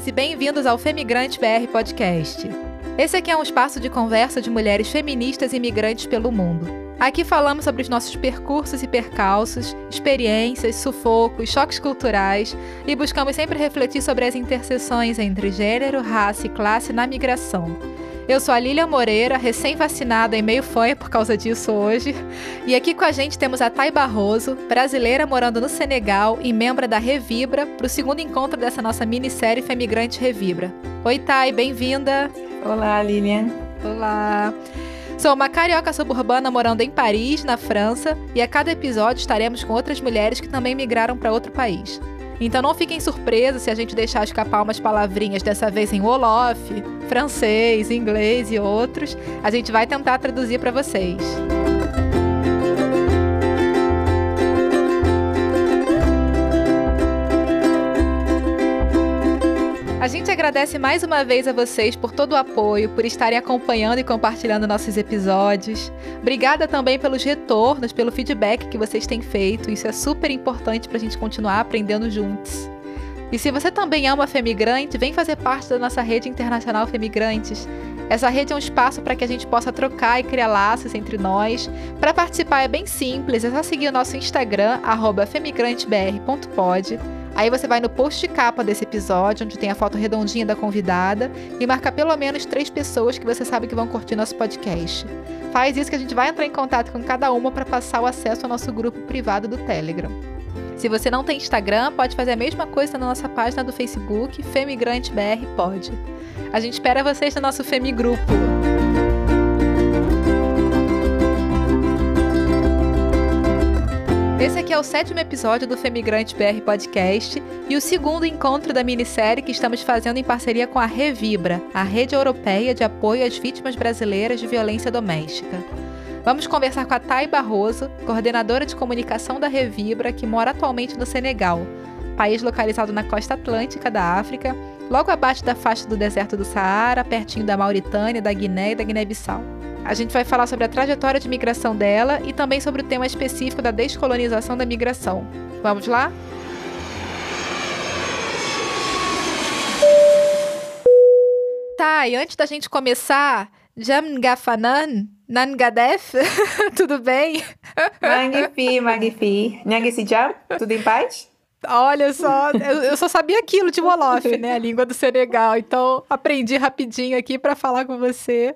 bem-vindas e bem-vindos ao Femigrante BR Podcast. Esse aqui é um espaço de conversa de mulheres feministas e imigrantes pelo mundo. Aqui falamos sobre os nossos percursos e percalços, experiências, sufocos, choques culturais e buscamos sempre refletir sobre as interseções entre gênero, raça e classe na migração. Eu sou a Lília Moreira, recém-vacinada e meio fã por causa disso hoje. E aqui com a gente temos a Thay Barroso, brasileira morando no Senegal e membro da Revibra, para o segundo encontro dessa nossa minissérie Femigrante Revibra. Oi, Thay, bem-vinda! Olá, Lilian. Olá! Sou uma carioca suburbana morando em Paris, na França, e a cada episódio estaremos com outras mulheres que também migraram para outro país. Então não fiquem surpresos se a gente deixar escapar umas palavrinhas, dessa vez em Wolof, francês, inglês e outros. A gente vai tentar traduzir para vocês. Gente agradece mais uma vez a vocês por todo o apoio, por estarem acompanhando e compartilhando nossos episódios. Obrigada também pelos retornos, pelo feedback que vocês têm feito. Isso é super importante para a gente continuar aprendendo juntos. E se você também é uma femigrante, vem fazer parte da nossa rede internacional Femigrantes. Essa rede é um espaço para que a gente possa trocar e criar laços entre nós. Para participar é bem simples, é só seguir o nosso Instagram, femigrantebr.pod Aí você vai no post de capa desse episódio, onde tem a foto redondinha da convidada, e marca pelo menos três pessoas que você sabe que vão curtir nosso podcast. Faz isso que a gente vai entrar em contato com cada uma para passar o acesso ao nosso grupo privado do Telegram. Se você não tem Instagram, pode fazer a mesma coisa na nossa página do Facebook, Femigrante BR Pode. A gente espera vocês no nosso Femigrupo. Esse aqui é o sétimo episódio do Femigrante BR Podcast e o segundo encontro da minissérie que estamos fazendo em parceria com a Revibra, a Rede Europeia de Apoio às Vítimas Brasileiras de Violência Doméstica. Vamos conversar com a Thay Barroso, coordenadora de comunicação da Revibra, que mora atualmente no Senegal, país localizado na costa atlântica da África, logo abaixo da faixa do deserto do Saara, pertinho da Mauritânia, da Guiné e da Guiné-Bissau. A gente vai falar sobre a trajetória de migração dela e também sobre o tema específico da descolonização da migração. Vamos lá? Tá, e antes da gente começar, Jam Gafanan, Nangadef, tudo bem? Magnifi, magnifi. Nyangisi Jam, tudo em paz? Olha só, eu, eu, só sabia aquilo de Wolof, né? A língua do Senegal. Então, aprendi rapidinho aqui para falar com você.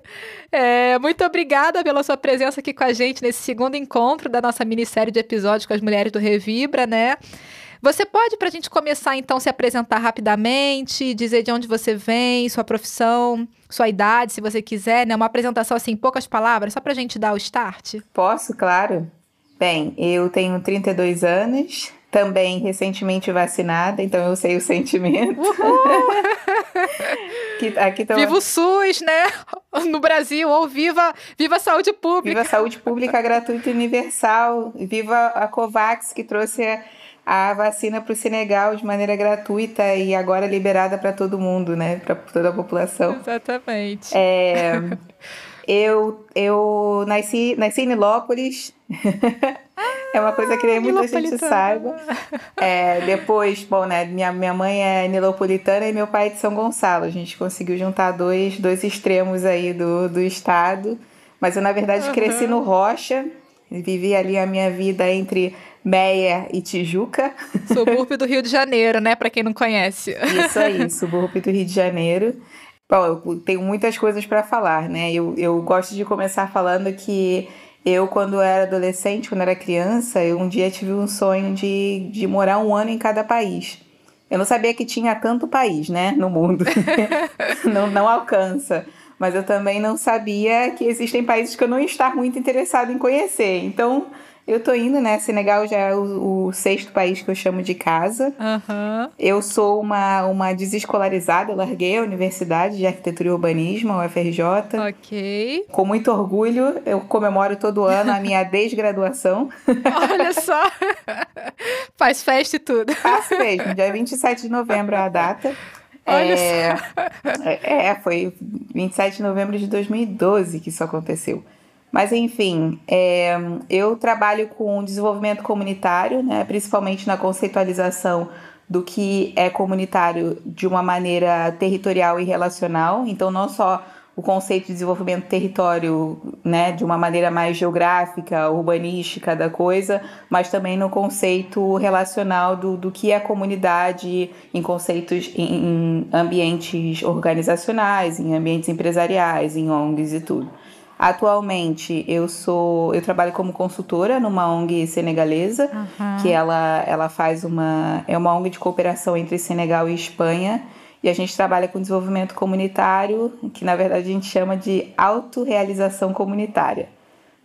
É, muito obrigada pela sua presença aqui com a gente nesse segundo encontro da nossa minissérie de episódios com as mulheres do Revibra, né? Você pode, para a gente começar, então, se apresentar rapidamente, dizer de onde você vem, sua profissão, sua idade, se você quiser, né? Uma apresentação assim, em poucas palavras, só para a gente dar o start? Posso, claro. Bem, eu tenho 32 anos, também recentemente vacinada, então eu sei o sentimento. que, aqui tô... Viva o SUS, né? No Brasil, ou viva, viva a saúde pública. Viva a saúde pública gratuita e universal. Viva a COVAX, que trouxe a, a vacina para o Senegal de maneira gratuita e agora liberada para todo mundo, né? Para toda a população. Exatamente. É, eu, eu nasci, nasci em Nilópolis. É uma coisa que nem muita gente saiba. É, depois, bom, né? Minha, minha mãe é nilopolitana e meu pai é de São Gonçalo. A gente conseguiu juntar dois, dois extremos aí do, do estado. Mas eu, na verdade, uhum. cresci no Rocha. Vivi ali a minha vida entre Meia e Tijuca. Subúrbio do Rio de Janeiro, né? Para quem não conhece. Isso aí, subúrbio do Rio de Janeiro. Bom, eu tenho muitas coisas para falar, né? Eu, eu gosto de começar falando que eu, quando era adolescente, quando era criança, eu um dia tive um sonho de, de morar um ano em cada país. Eu não sabia que tinha tanto país, né, no mundo. não, não alcança. Mas eu também não sabia que existem países que eu não estar muito interessado em conhecer. Então, eu tô indo, né? Senegal já é o, o sexto país que eu chamo de casa. Uhum. Eu sou uma, uma desescolarizada, eu larguei a Universidade de Arquitetura e Urbanismo, a UFRJ. Ok. Com muito orgulho, eu comemoro todo ano a minha desgraduação. Olha só! Faz festa e tudo. Faço mesmo, dia 27 de novembro é a data. Olha é, só. É, foi 27 de novembro de 2012 que isso aconteceu. Mas enfim, é, eu trabalho com desenvolvimento comunitário, né, principalmente na conceitualização do que é comunitário de uma maneira territorial e relacional. Então, não só o conceito de desenvolvimento território, né, de uma maneira mais geográfica, urbanística da coisa, mas também no conceito relacional do, do que é comunidade em conceitos, em, em ambientes organizacionais, em ambientes empresariais, em ONGs e tudo. Atualmente eu sou, eu trabalho como consultora numa ONG senegalesa, uhum. que ela, ela faz uma é uma ONG de cooperação entre Senegal e Espanha e a gente trabalha com desenvolvimento comunitário, que na verdade a gente chama de autorrealização comunitária.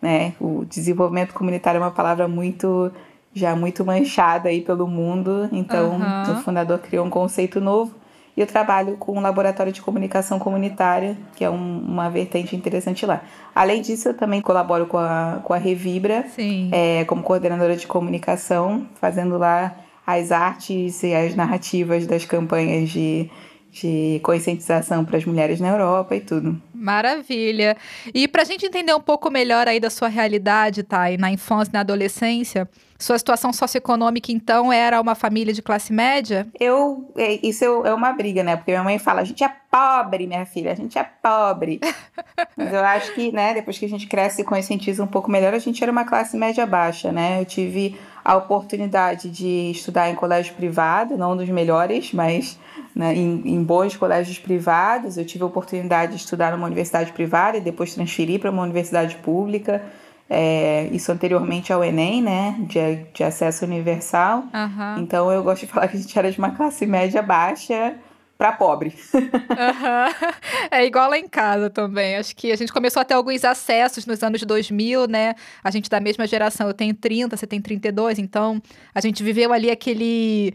Né? O desenvolvimento comunitário é uma palavra muito já muito manchada aí pelo mundo, então uhum. o fundador criou um conceito novo. E eu trabalho com um laboratório de comunicação comunitária, que é um, uma vertente interessante lá. Além disso, eu também colaboro com a, com a Revibra, é, como coordenadora de comunicação, fazendo lá as artes e as narrativas das campanhas de de conscientização para as mulheres na Europa e tudo. Maravilha. E para a gente entender um pouco melhor aí da sua realidade, tá? E na infância e na adolescência, sua situação socioeconômica, então, era uma família de classe média? Eu, é, isso é uma briga, né? Porque minha mãe fala, a gente é pobre, minha filha, a gente é pobre. Mas eu acho que, né, depois que a gente cresce e conscientiza um pouco melhor, a gente era uma classe média baixa, né? Eu tive a oportunidade de estudar em colégio privado, não dos melhores, mas né, em, em bons colégios privados. Eu tive a oportunidade de estudar numa universidade privada e depois transferir para uma universidade pública. É, isso anteriormente ao Enem, né? De, de acesso universal. Uhum. Então eu gosto de falar que a gente era de uma classe média baixa para pobre. uhum. É igual lá em casa também. Acho que a gente começou a ter alguns acessos nos anos 2000, né? A gente da mesma geração. Eu tenho 30, você tem 32, então a gente viveu ali aquele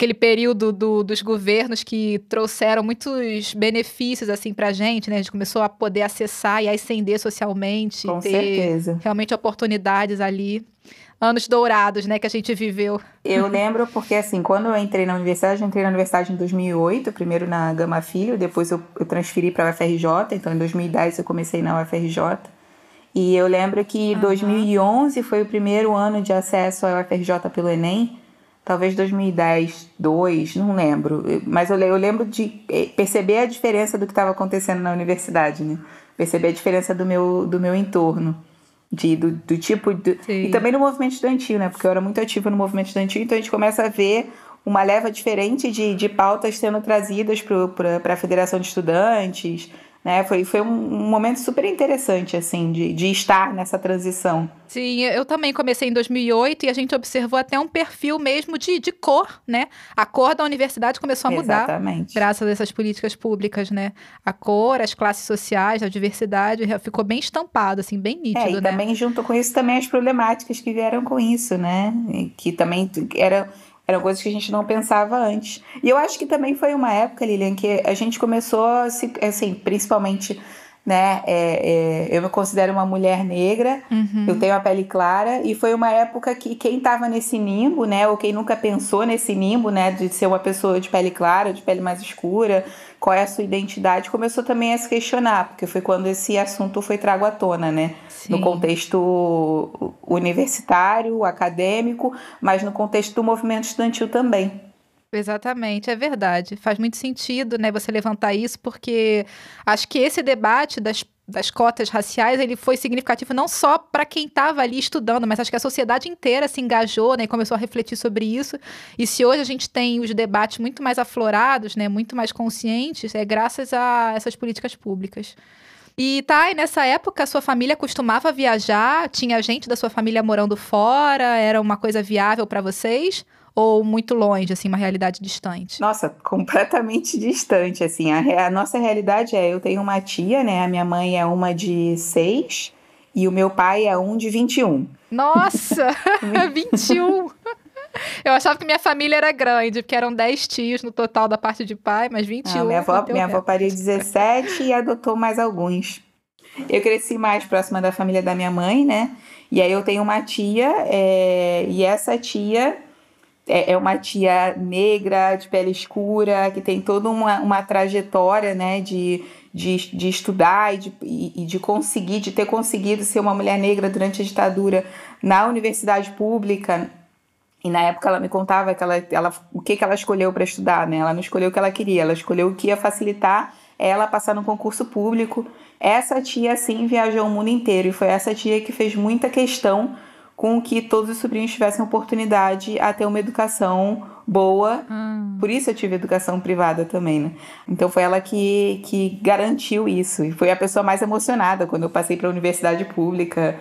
aquele período do, dos governos que trouxeram muitos benefícios assim pra gente, né? A gente começou a poder acessar e ascender socialmente, Com ter certeza. realmente oportunidades ali. Anos dourados, né, que a gente viveu. Eu lembro porque, assim, quando eu entrei na universidade, eu entrei na universidade em 2008, primeiro na Gama Filho, depois eu, eu transferi para a UFRJ, então em 2010 eu comecei na UFRJ. E eu lembro que uhum. 2011 foi o primeiro ano de acesso à UFRJ pelo Enem, talvez 2010, 2, não lembro. Mas eu, eu lembro de eh, perceber a diferença do que estava acontecendo na universidade, né? Perceber a diferença do meu, do meu entorno. De, do, do tipo. Do, e também no movimento estudantil, né? Porque eu era muito ativa no movimento estudantil, então a gente começa a ver uma leva diferente de, de pautas sendo trazidas para a Federação de Estudantes, né? Foi, foi um, um, momento super interessante, assim, de, de estar nessa transição. Sim, eu também comecei em 2008 e a gente observou até um perfil mesmo de, de cor, né? A cor da universidade começou a mudar. Exatamente. Graças a essas políticas públicas, né? A cor, as classes sociais, a diversidade, ficou bem estampado, assim, bem nítido, é, e né? também junto com isso também as problemáticas que vieram com isso, né? Que também era eram coisas que a gente não pensava antes. E eu acho que também foi uma época, Lilian, que a gente começou a se, assim, principalmente né? É, é, eu me considero uma mulher negra, uhum. eu tenho a pele clara, e foi uma época que quem estava nesse nimbo, né? Ou quem nunca pensou nesse nimbo, né? De ser uma pessoa de pele clara, de pele mais escura, qual é a sua identidade, começou também a se questionar, porque foi quando esse assunto foi trago à tona, né? Sim. No contexto universitário, acadêmico, mas no contexto do movimento estudantil também. Exatamente, é verdade. Faz muito sentido, né, você levantar isso, porque acho que esse debate das, das cotas raciais, ele foi significativo não só para quem estava ali estudando, mas acho que a sociedade inteira se engajou, né, e começou a refletir sobre isso. E se hoje a gente tem os debates muito mais aflorados, né, muito mais conscientes, é graças a essas políticas públicas. E tá, e nessa época a sua família costumava viajar? Tinha gente da sua família morando fora? Era uma coisa viável para vocês? Ou muito longe, assim, uma realidade distante? Nossa, completamente distante, assim. A, a, nossa realidade é, eu tenho uma tia, né? A minha mãe é uma de seis e o meu pai é um de 21. Nossa, 21! Eu achava que minha família era grande, porque eram 10 tios no total da parte de pai, mas 21. Não, minha avó, minha avó pariu 17 e adotou mais alguns. Eu cresci mais próxima da família da minha mãe, né? E aí eu tenho uma tia, é... e essa tia é, é uma tia negra, de pele escura, que tem toda uma, uma trajetória, né, de, de, de estudar e de, e, de conseguir, de ter conseguido ser uma mulher negra durante a ditadura na universidade pública, E na época ela me contava que ela, ela, o que, que ela escolheu para estudar, né? Ela não escolheu o que ela queria, ela escolheu o que ia facilitar ela passar no concurso público. Essa tia, sim, viajou o mundo inteiro e foi essa tia que fez muita questão com que todos os sobrinhos tivessem oportunidade a ter uma educação boa. Hum. Por isso eu tive educação privada também, né? Então foi ela que, que garantiu isso. E foi a pessoa mais emocionada quando eu passei para a universidade pública.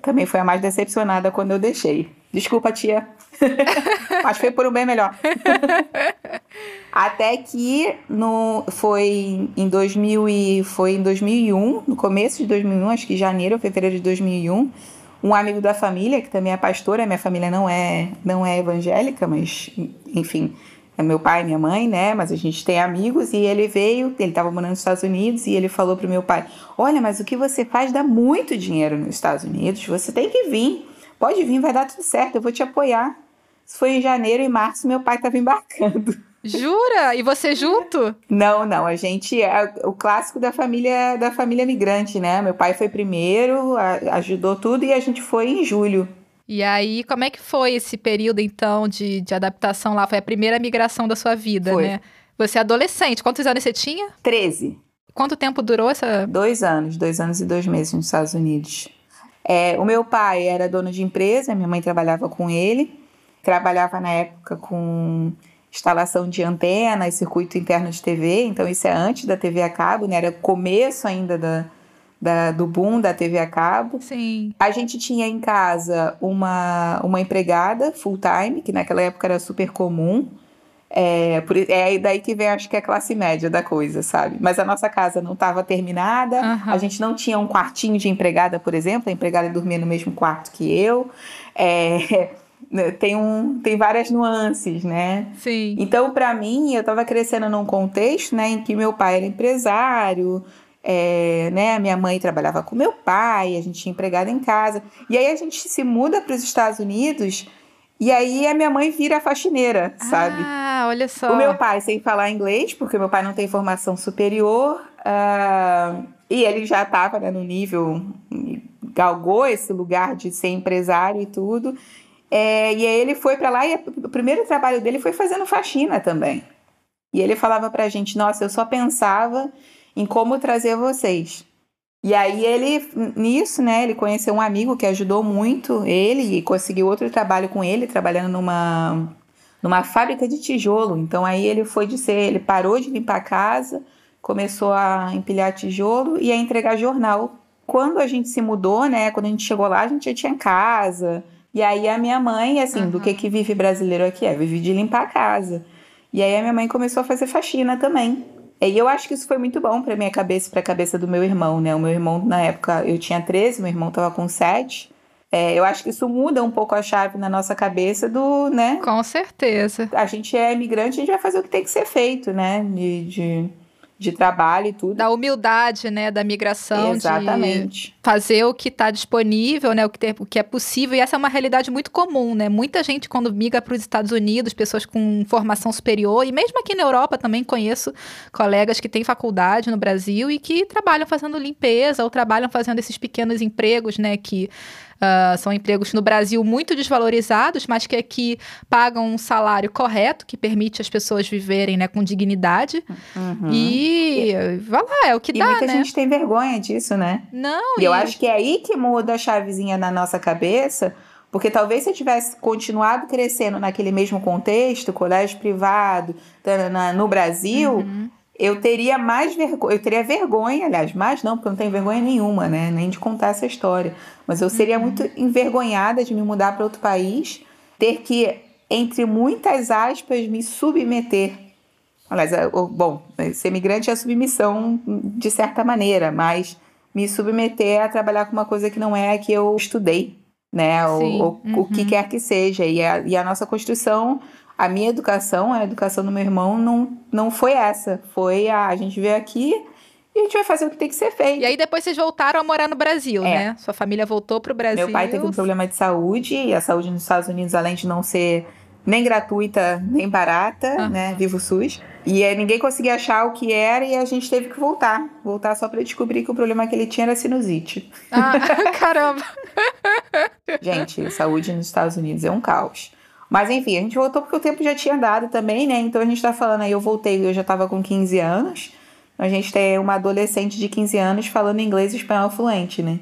Também foi a mais decepcionada quando eu deixei. Desculpa, tia. Mas foi por um bem melhor. Até que no, foi em 2000 e, foi em 2001, no começo de 2001, acho que janeiro ou fevereiro de 2001, um amigo da família, que também é pastora, minha família não é, não é evangélica, mas enfim, é meu pai e minha mãe, né? Mas a gente tem amigos e ele veio, ele estava morando nos Estados Unidos e ele falou pro meu pai: "Olha, mas o que você faz dá muito dinheiro nos Estados Unidos, você tem que vir. Pode vir, vai dar tudo certo, eu vou te apoiar". Isso foi em janeiro e março, meu pai estava embarcando. Jura? E você junto? Não, não. A gente é o clássico da família da família migrante, né? Meu pai foi primeiro, ajudou tudo e a gente foi em julho. E aí, como é que foi esse período, então, de, de adaptação lá? Foi a primeira migração da sua vida, foi. né? Você é adolescente. Quantos anos você tinha? Treze. Quanto tempo durou essa? Dois anos, dois anos e dois meses nos Estados Unidos. É, o meu pai era dono de empresa, minha mãe trabalhava com ele. Trabalhava na época com instalação de antena e circuito interno de TV, então isso é antes da TV a cabo, né? Era começo ainda da, da, do boom da TV a cabo. Sim. A gente tinha em casa uma, uma empregada full time, que naquela época era super comum. É, por, é daí que vem, acho que é a classe média da coisa, sabe? Mas a nossa casa não estava terminada, uhum. a gente não tinha um quartinho de empregada, por exemplo, a empregada dormia no mesmo quarto que eu. É, tem, um, tem várias nuances, né? Sim. Então, para mim, eu estava crescendo num contexto né, em que meu pai era empresário, é, né, minha mãe trabalhava com meu pai, a gente tinha empregado em casa. E aí a gente se muda para os Estados Unidos e aí a minha mãe vira faxineira, sabe? Ah, olha só. O meu pai sem falar inglês, porque meu pai não tem formação superior, uh, e ele já estava né, no nível, galgou esse lugar de ser empresário e tudo. É, e aí ele foi para lá e o primeiro trabalho dele foi fazendo faxina também. E ele falava pra gente: Nossa, eu só pensava em como trazer vocês. E aí ele, nisso, né, ele conheceu um amigo que ajudou muito ele e conseguiu outro trabalho com ele, trabalhando numa, numa fábrica de tijolo. Então aí ele foi de ser, ele parou de limpar a casa, começou a empilhar tijolo e a entregar jornal. Quando a gente se mudou, né, quando a gente chegou lá, a gente já tinha casa, e aí a minha mãe, assim, uhum. do que que vive brasileiro aqui é? Vive de limpar a casa. E aí a minha mãe começou a fazer faxina também. E eu acho que isso foi muito bom para minha cabeça e para a cabeça do meu irmão, né? O meu irmão, na época, eu tinha 13, meu irmão tava com 7. É, eu acho que isso muda um pouco a chave na nossa cabeça do, né? Com certeza. A gente é imigrante, a gente vai fazer o que tem que ser feito, né? de, de de trabalho e tudo. Da humildade, né, da migração, Exatamente. de fazer o que está disponível, né, o que, tem, o que é possível. E essa é uma realidade muito comum, né? Muita gente quando migra para os Estados Unidos, pessoas com formação superior e mesmo aqui na Europa também conheço colegas que têm faculdade no Brasil e que trabalham fazendo limpeza ou trabalham fazendo esses pequenos empregos, né, que Uh, são empregos no Brasil muito desvalorizados, mas que aqui pagam um salário correto, que permite as pessoas viverem né, com dignidade. Uhum. E, e vai lá, é o que e dá, muita né? gente tem vergonha disso, né? Não. E, e eu acho que é aí que muda a chavezinha na nossa cabeça, porque talvez se eu tivesse continuado crescendo naquele mesmo contexto, colégio privado, no Brasil, uhum eu teria mais vergonha, eu teria vergonha, aliás, mais não, porque eu não tenho vergonha nenhuma, né, nem de contar essa história. Mas eu seria muito uhum. envergonhada de me mudar para outro país, ter que, entre muitas aspas, me submeter. Aliás, é, bom, ser migrante é submissão de certa maneira, mas me submeter a trabalhar com uma coisa que não é a que eu estudei, né, ou, ou uhum. o que uhum. quer que seja. E a, e a nossa construção a minha educação, a educação do meu irmão, não, não foi essa. Foi a, a gente veio aqui e a gente vai fazer o que tem que ser feito. E aí depois vocês voltaram a morar no Brasil, é. né? Sua família voltou para o Brasil. Meu pai teve um problema de saúde, e a saúde nos Estados Unidos, além de não ser nem gratuita, nem barata, ah. né? Vivo SUS. E aí, ninguém conseguia achar o que era e a gente teve que voltar. Voltar só para descobrir que o problema que ele tinha era sinusite. Ah, caramba! gente, saúde nos Estados Unidos é um caos. Mas enfim, a gente voltou porque o tempo já tinha dado também, né? Então a gente tá falando aí, eu voltei, eu já tava com 15 anos. A gente tem uma adolescente de 15 anos falando inglês e espanhol fluente, né?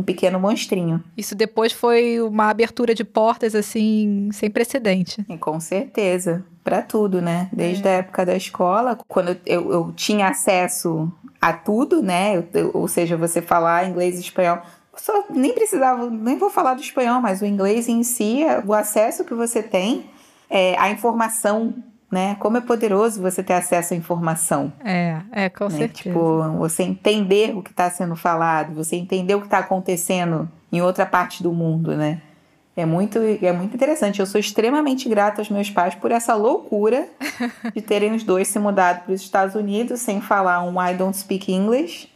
Um pequeno monstrinho. Isso depois foi uma abertura de portas, assim, sem precedente. E com certeza. para tudo, né? Desde é. a época da escola, quando eu, eu tinha acesso a tudo, né? Eu, eu, ou seja, você falar inglês e espanhol. Só nem precisava, nem vou falar do espanhol, mas o inglês em si, o acesso que você tem, é, a informação né? Como é poderoso você ter acesso à informação. É, é, com né? certeza. Tipo, você entender o que está sendo falado, você entender o que está acontecendo em outra parte do mundo, né? É muito, é muito interessante. Eu sou extremamente grata aos meus pais por essa loucura de terem os dois se mudado para os Estados Unidos sem falar um I don't speak English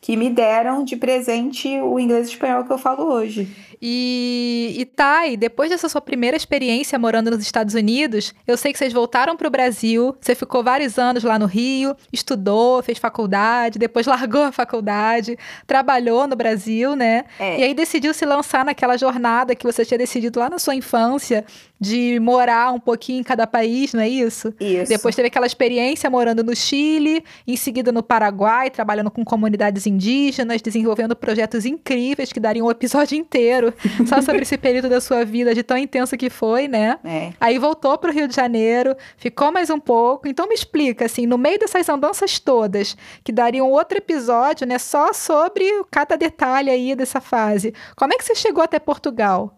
que me deram de presente o inglês e espanhol que eu falo hoje. E, e Thay, depois dessa sua primeira experiência morando nos Estados Unidos, eu sei que vocês voltaram para o Brasil, você ficou vários anos lá no Rio, estudou, fez faculdade, depois largou a faculdade, trabalhou no Brasil, né? É. E aí decidiu se lançar naquela jornada que você tinha decidido lá na sua infância de morar um pouquinho em cada país, não é isso? Isso. Depois teve aquela experiência morando no Chile, em seguida no Paraguai, trabalhando com comunidades indígenas, desenvolvendo projetos incríveis que dariam um episódio inteiro só sobre esse período da sua vida de tão intenso que foi, né? É. Aí voltou para o Rio de Janeiro, ficou mais um pouco. Então me explica, assim, no meio dessas andanças todas, que dariam outro episódio, né, só sobre cada detalhe aí dessa fase. Como é que você chegou até Portugal?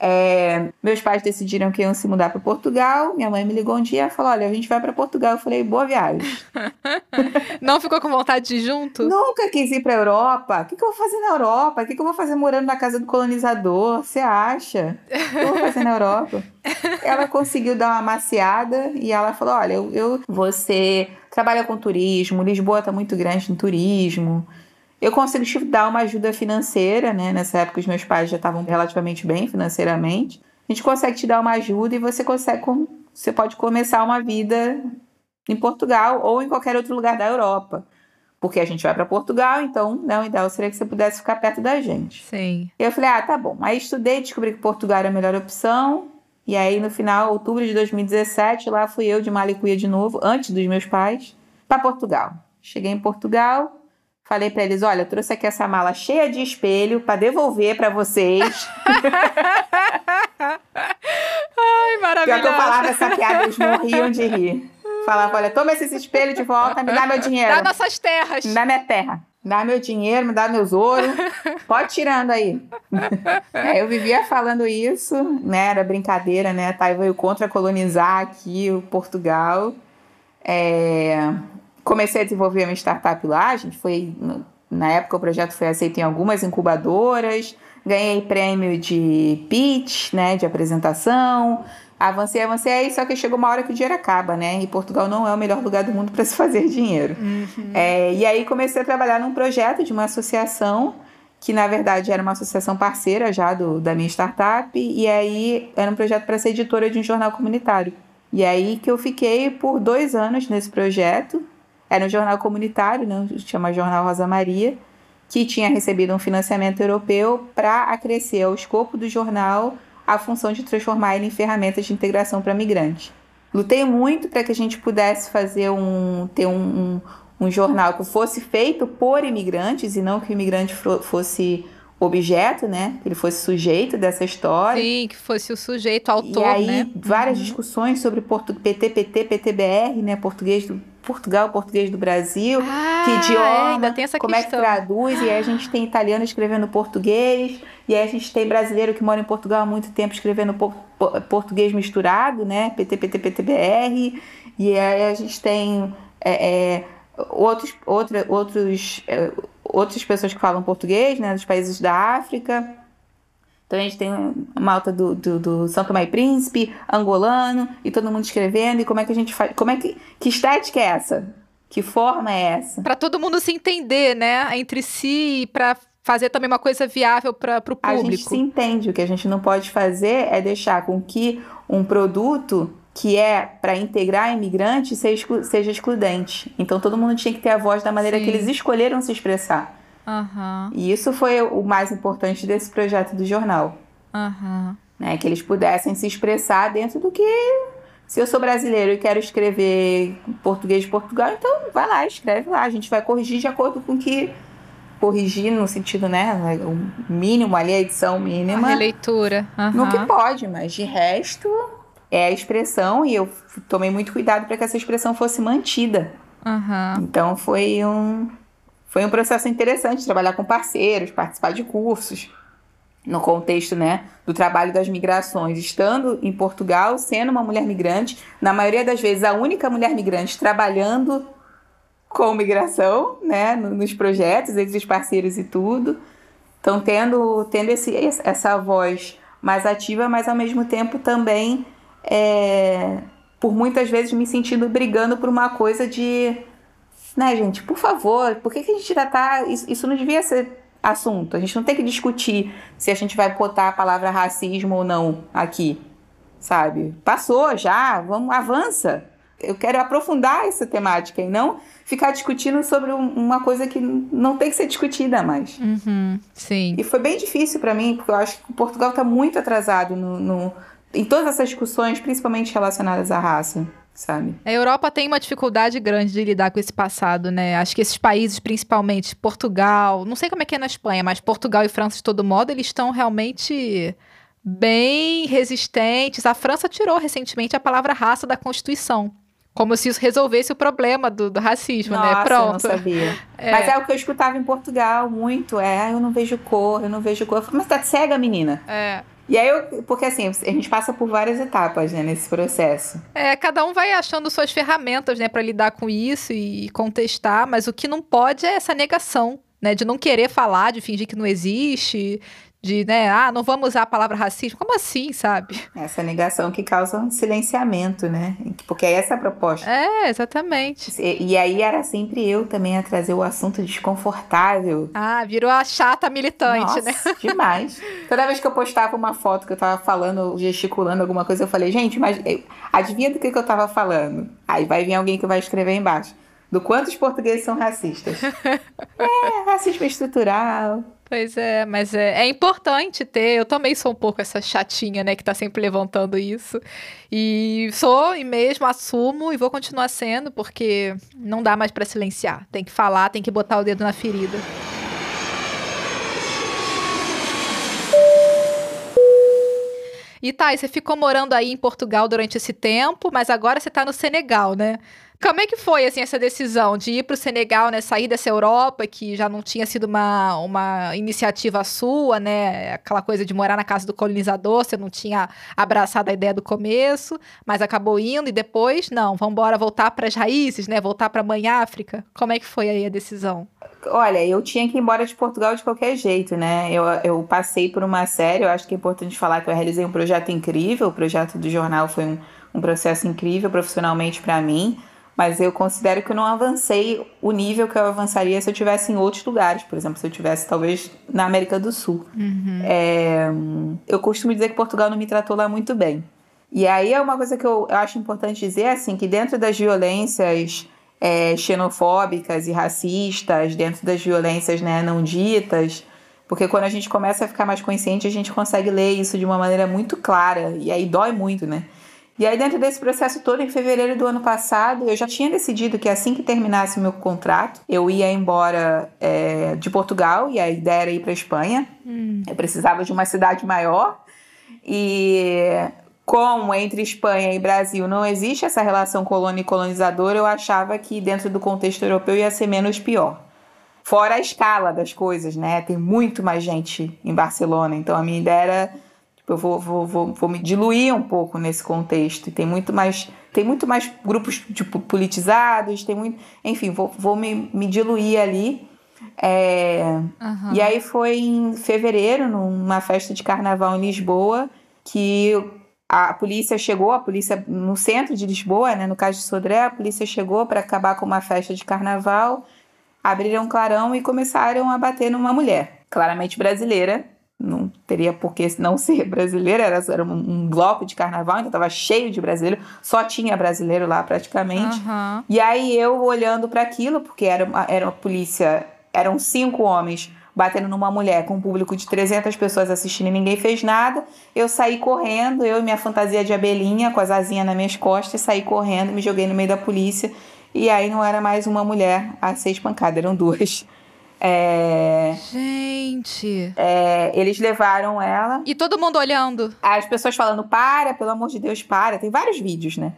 É, meus pais decidiram que iam se mudar para Portugal. Minha mãe me ligou um dia e falou: Olha, a gente vai para Portugal. Eu falei: Boa viagem. Não ficou com vontade de ir junto? Nunca quis ir para Europa. O que, que, eu vou fazer na Europa? O que, que, eu vou fazer morando na casa do colonizador? Você acha? O que eu vou fazer na Europa? ela conseguiu dar uma maciada e ela falou: Olha, eu, eu você trabalha com turismo, Lisboa está muito grande em turismo. Eu consigo te dar uma ajuda financeira, né? Nessa época os meus pais já estavam relativamente bem financeiramente. A gente consegue te dar uma ajuda e você consegue, você pode começar uma vida em Portugal ou em qualquer outro lugar da Europa. Porque a gente vai para Portugal, então não, o ideal seria que você pudesse ficar perto da gente. Sim. Eu falei, ah, tá bom. Aí estudei, descobri que Portugal era a melhor opção. E aí, no final, outubro de 2017, lá fui eu de Malicuia de novo, antes dos meus pais, para Portugal. Cheguei em Portugal, Falei para eles: olha, eu trouxe aqui essa mala cheia de espelho para devolver para vocês. Ai, maravilhoso. Pior que eu falava essa piada, eles morriam de rir. Falava: olha, toma esse espelho de volta, me dá meu dinheiro. Dá nossas terras. Me dá minha terra. Me dá meu dinheiro, me dá meus ouros. Pode tirando aí. É, eu vivia falando isso, né? Era brincadeira, né? Tá, veio contra colonizar aqui o Portugal. É, comecei a desenvolver a minha startup lá, a gente foi, na época o projeto foi aceito em algumas incubadoras, ganhei prêmio de pitch, né, de apresentação, avancei, avancei, só que chegou uma hora que o dinheiro acaba, né, e Portugal não é o melhor lugar do mundo para se fazer dinheiro. Uhum. É, e aí comecei a trabalhar num projeto de uma associação, que na verdade era uma associação parceira já do, da minha startup, e aí era um projeto para ser editora de um jornal comunitário. E aí que eu fiquei por dois anos nesse projeto, era um jornal comunitário, né, chama Jornal Rosa Maria, que tinha recebido um financiamento europeu para acrescer ao escopo do jornal a função de transformar ele em ferramentas de integração para migrantes. Lutei muito para que a gente pudesse fazer um ter um, um, um, jornal que fosse feito por imigrantes e não que o imigrante fosse objeto, né? Que ele fosse sujeito dessa história. Sim, que fosse o sujeito, autor, E aí, né? várias uhum. discussões sobre portu... PT, PT, PTBR, né? Português do Portugal, português do Brasil, ah, que idioma, é, como questão. é que traduz, e aí a gente tem italiano escrevendo português, e aí a gente tem brasileiro que mora em Portugal há muito tempo escrevendo por, por, português misturado, né, PT, PT, PTBR, e aí a gente tem é, é, outros, outra, outros, é, outras pessoas que falam português, né, dos países da África, então a gente tem uma alta do, do, do São Tomé e Príncipe, angolano, e todo mundo escrevendo, e como é que a gente faz. Como é que. Que estética é essa? Que forma é essa? Para todo mundo se entender, né? Entre si e para fazer também uma coisa viável para o público. A gente se entende. O que a gente não pode fazer é deixar com que um produto que é para integrar imigrantes seja, exclu seja excludente. Então todo mundo tinha que ter a voz da maneira Sim. que eles escolheram se expressar. Uhum. E isso foi o mais importante desse projeto do jornal. Uhum. né? Que eles pudessem se expressar dentro do que se eu sou brasileiro e quero escrever português de Portugal, então vai lá, escreve lá. A gente vai corrigir de acordo com que corrigir no sentido, né, o mínimo ali, a edição mínima. A releitura. Uhum. No que pode, mas de resto é a expressão e eu tomei muito cuidado para que essa expressão fosse mantida. Uhum. Então foi um foi um processo interessante trabalhar com parceiros, participar de cursos no contexto, né, do trabalho das migrações, estando em Portugal, sendo uma mulher migrante, na maioria das vezes a única mulher migrante trabalhando com migração, né, nos projetos, entre os parceiros e tudo. Então, tendo, tendo esse, essa voz mais ativa, mas ao mesmo tempo também, é, por muitas vezes, me sentindo brigando por uma coisa de. Né, gente, por favor, por que, que a gente já tá. Isso, não devia ser assunto. A gente não tem que discutir se a gente vai botar a palavra racismo ou não aqui, sabe? Passou já, vamos, avança. Eu quero aprofundar essa temática e não ficar discutindo sobre uma coisa que não tem que ser discutida mais. Uhum, sim. E foi bem difícil para mim, porque eu acho que Portugal está muito atrasado no, no, em todas essas discussões, principalmente relacionadas à raça. Sabe? A Europa tem uma dificuldade grande de lidar com esse passado, né? Acho que esses países, principalmente Portugal, não sei como é que é na Espanha, mas Portugal e França, de todo modo, eles estão realmente bem resistentes. A França tirou recentemente a palavra raça da Constituição. Como se isso resolvesse o problema do, do racismo, né? Nossa, né? Pronto. Eu não sabia. É. Mas é o que eu escutava em Portugal muito. É, eu não vejo cor, eu não vejo cor. Mas tá cega, menina. É. E aí, eu, porque assim, a gente passa por várias etapas, né, nesse processo. É, cada um vai achando suas ferramentas, né, para lidar com isso e contestar, mas o que não pode é essa negação, né, de não querer falar, de fingir que não existe, de, né, ah, não vamos usar a palavra racismo. Como assim, sabe? Essa negação que causa um silenciamento, né? Porque é essa a proposta. É, exatamente. E, e, aí era sempre eu também a trazer o assunto desconfortável. Ah, virou a chata militante, Nossa, né? demais. Toda vez que eu postava uma foto que eu tava falando, gesticulando alguma coisa, eu falei, gente, mas adivinha do que, que eu tava falando? Aí vai vir alguém que vai escrever embaixo. Do quanto os portugueses são racistas. é, racismo estrutural. Pois é, mas é, é, importante ter. Eu também sou um pouco essa chatinha, né, que tá sempre levantando isso. E sou e mesmo assumo e vou continuar sendo, porque não dá mais para silenciar. Tem que falar, tem que botar o dedo na ferida. E tá, você ficou morando aí em Portugal durante esse tempo, mas agora você tá no Senegal, né? Como é que foi, assim, essa decisão de ir para o Senegal, né? Sair dessa Europa, que já não tinha sido uma, uma iniciativa sua, né? Aquela coisa de morar na casa do colonizador, você não tinha abraçado a ideia do começo, mas acabou indo e depois, não, vamos embora voltar para as raízes, né? Voltar para a Mãe África. Como é que foi aí a decisão? Olha, eu tinha que ir embora de Portugal de qualquer jeito, né? Eu, eu passei por uma série, eu acho que é importante falar que eu realizei um projeto incrível, o projeto do jornal foi um, um processo incrível profissionalmente para mim mas eu considero que eu não avancei o nível que eu avançaria se eu tivesse em outros lugares, por exemplo, se eu tivesse talvez na América do Sul. Uhum. É, eu costumo dizer que Portugal não me tratou lá muito bem. E aí é uma coisa que eu, eu acho importante dizer, assim, que dentro das violências é, xenofóbicas e racistas, dentro das violências né, não ditas, porque quando a gente começa a ficar mais consciente, a gente consegue ler isso de uma maneira muito clara, e aí dói muito, né? E aí, dentro desse processo todo, em fevereiro do ano passado, eu já tinha decidido que assim que terminasse o meu contrato, eu ia embora é, de Portugal, e a ideia era ir para Espanha. Hum. Eu precisava de uma cidade maior. E como entre Espanha e Brasil não existe essa relação colônia e colonizador, eu achava que dentro do contexto europeu ia ser menos pior. Fora a escala das coisas, né? Tem muito mais gente em Barcelona, então a minha ideia era eu vou, vou, vou, vou me diluir um pouco nesse contexto. E tem muito mais, tem muito mais grupos tipo, politizados, tem muito. Enfim, vou, vou me, me diluir ali. É, uhum. E aí foi em fevereiro, numa festa de carnaval em Lisboa, que a polícia chegou, a polícia no centro de Lisboa, né, no caso de Sodré, a polícia chegou para acabar com uma festa de carnaval, abriram um clarão e começaram a bater numa mulher, claramente brasileira, não teria por que não ser brasileira, era, era um, bloco de carnaval, então estava cheio de brasileiro, só tinha brasileiro lá praticamente. Uhum. E aí eu olhando para aquilo, porque era uma, era uma polícia, eram cinco homens batendo numa mulher com um público de 300 pessoas assistindo e ninguém fez nada. Eu saí correndo, eu e minha fantasia de abelhinha com as asinhas nas minhas costas, saí correndo, me joguei no meio da polícia. E aí não era mais uma mulher a ser espancada, eram duas. É... Gente. É, eles levaram ela. E todo mundo olhando. As pessoas falando, para, pelo amor de Deus, para. Tem vários vídeos, né?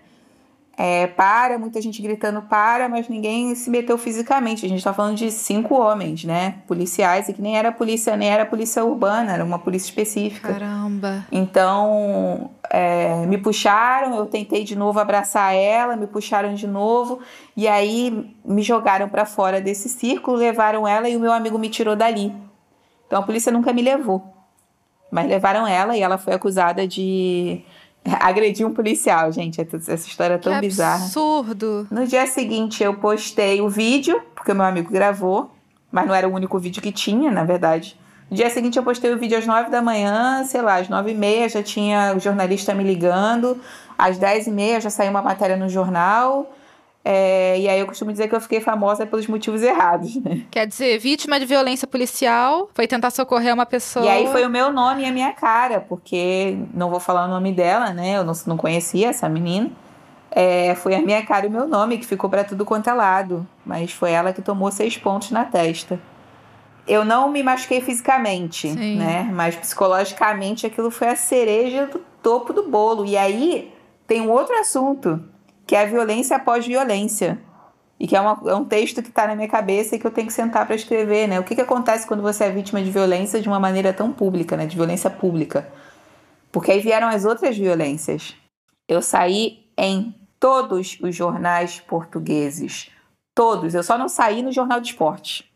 É, para, muita gente gritando para, mas ninguém se meteu fisicamente. A gente está falando de cinco homens, né? Policiais, e que nem era polícia, nem era polícia urbana, era uma polícia específica. Caramba. Então, é, me puxaram, eu tentei de novo abraçar ela, me puxaram de novo, e aí me jogaram para fora desse círculo, levaram ela e o meu amigo me tirou dali. Então a polícia nunca me levou. Mas levaram ela e ela foi acusada de Agredi um policial, gente. Essa história é tão que bizarra. Absurdo. No dia seguinte, eu postei o vídeo, porque o meu amigo gravou, mas não era o único vídeo que tinha, na verdade. No dia seguinte, eu postei o vídeo às nove da manhã, sei lá, às nove e meia já tinha o jornalista me ligando, às dez e meia já saiu uma matéria no jornal. É, e aí eu costumo dizer que eu fiquei famosa pelos motivos errados, né? Quer dizer, vítima de violência policial, foi tentar socorrer uma pessoa. E aí foi o meu nome e a minha cara, porque não vou falar o nome dela, né? Eu não, não conhecia essa menina. É, foi a minha cara e o meu nome que ficou para tudo quanto é lado. Mas foi ela que tomou seis pontos na testa. Eu não me machuquei fisicamente, Sim. né? Mas psicologicamente aquilo foi a cereja do topo do bolo. E aí tem um outro assunto que é a violência após violência. E que é, uma, é um texto que está na minha cabeça e que eu tenho que sentar para escrever, né? O que, que acontece quando você é vítima de violência de uma maneira tão pública, né? De violência pública. Porque aí vieram as outras violências. Eu saí em todos os jornais portugueses. Todos. Eu só não saí no Jornal de Esporte.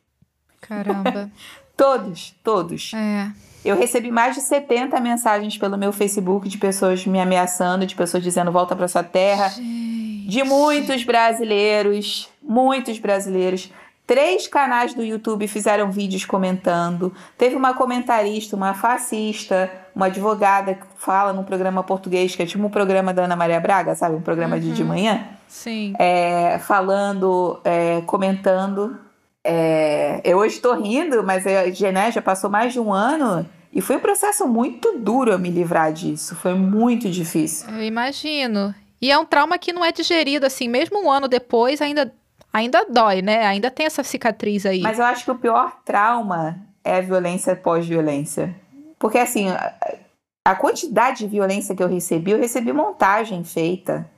Caramba. todos, todos. É. Eu recebi mais de 70 mensagens pelo meu Facebook de pessoas me ameaçando, de pessoas dizendo volta para sua terra. Gente. De muitos brasileiros, muitos brasileiros. Três canais do YouTube fizeram vídeos comentando. Teve uma comentarista, uma fascista, uma advogada que fala num programa português, que é tipo um programa da Ana Maria Braga, sabe? Um programa de, de Uhum. manhã. Sim. É, falando, é, comentando. É, eu hoje estou rindo, mas a Gené já passou mais de um ano e foi um processo muito duro eu me livrar disso. Foi muito difícil. Eu imagino. E é um trauma que não é digerido, assim, mesmo um ano depois, ainda, ainda dói, né? Ainda tem essa cicatriz aí. Mas eu acho que o pior trauma é a violência pós-violência. Porque, assim, a- quantidade de violência que eu recebi, eu recebi montagem feita.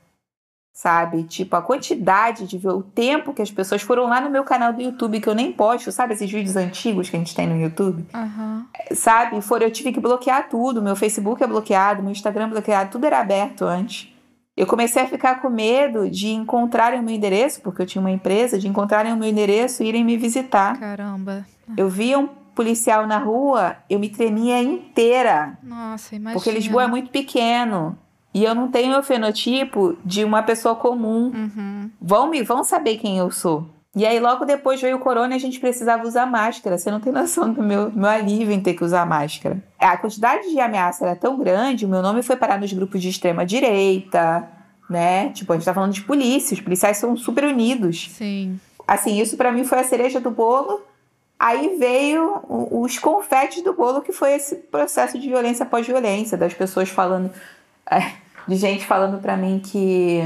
Sabe? Tipo, a quantidade de. O tempo que as pessoas foram lá no meu canal do YouTube, que eu nem posto, sabe? Esses vídeos antigos que a gente tem no YouTube. Aham. Sabe? Foram, eu tive que bloquear tudo. Meu Facebook é bloqueado, meu Instagram é bloqueado, tudo era aberto antes. Eu comecei a ficar com medo de encontrarem o meu endereço, porque eu tinha uma empresa, de encontrarem o meu endereço e irem me visitar. Caramba. Eu via um policial na rua, eu me tremia inteira, Nossa, imagina. porque Lisboa é muito pequeno. E eu não tenho o fenotipo de uma pessoa comum. Uhum. Vão me vão saber quem eu sou. E aí logo depois veio o corona e a gente precisava usar máscara. Você não tem noção do meu, meu alívio em ter que usar máscara. A quantidade de ameaça era tão grande, o meu nome foi parar nos grupos de extrema direita, né? Tipo, a gente tá falando de polícia, os policiais são super unidos. Sim. Assim, isso pra mim foi a cereja do bolo. Aí veio os confetes do bolo, que foi esse processo de violência pós-violência, das pessoas falando, é, de gente falando pra mim que.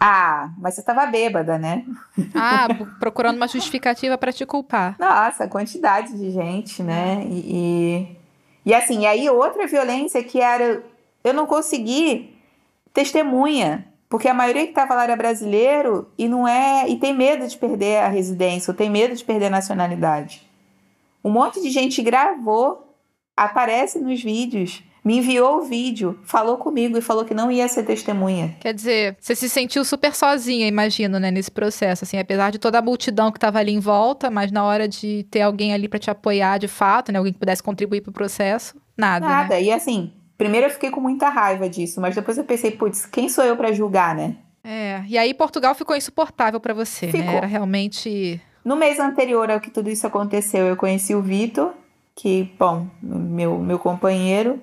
Ah, mas você tava bêbada, né? Ah, procurando uma justificativa pra te culpar. Nossa, quantidade de gente, né? E, e, e assim, e aí outra violência que era. Eu não consegui testemunha, porque a maioria que estava lá era brasileiro e não é. E tem medo de perder a residência, ou tem medo de perder a nacionalidade. Um monte de gente gravou, aparece nos vídeos, me enviou o vídeo, falou comigo e falou que não ia ser testemunha. Quer dizer, você se sentiu super sozinha, imagino, né, nesse processo, assim, apesar de toda a multidão que tava ali em volta, mas na hora de ter alguém ali pra te apoiar de fato, né, alguém que pudesse contribuir pro processo, nada, né? Nada. E assim, primeiro eu fiquei com muita raiva disso, mas depois eu pensei, putz, quem sou eu para julgar, né? É, e aí Portugal ficou insuportável pra você, né? Ficou. Era realmente No mês anterior ao que tudo isso aconteceu, eu conheci o Vitor, que, bom, meu, meu companheiro,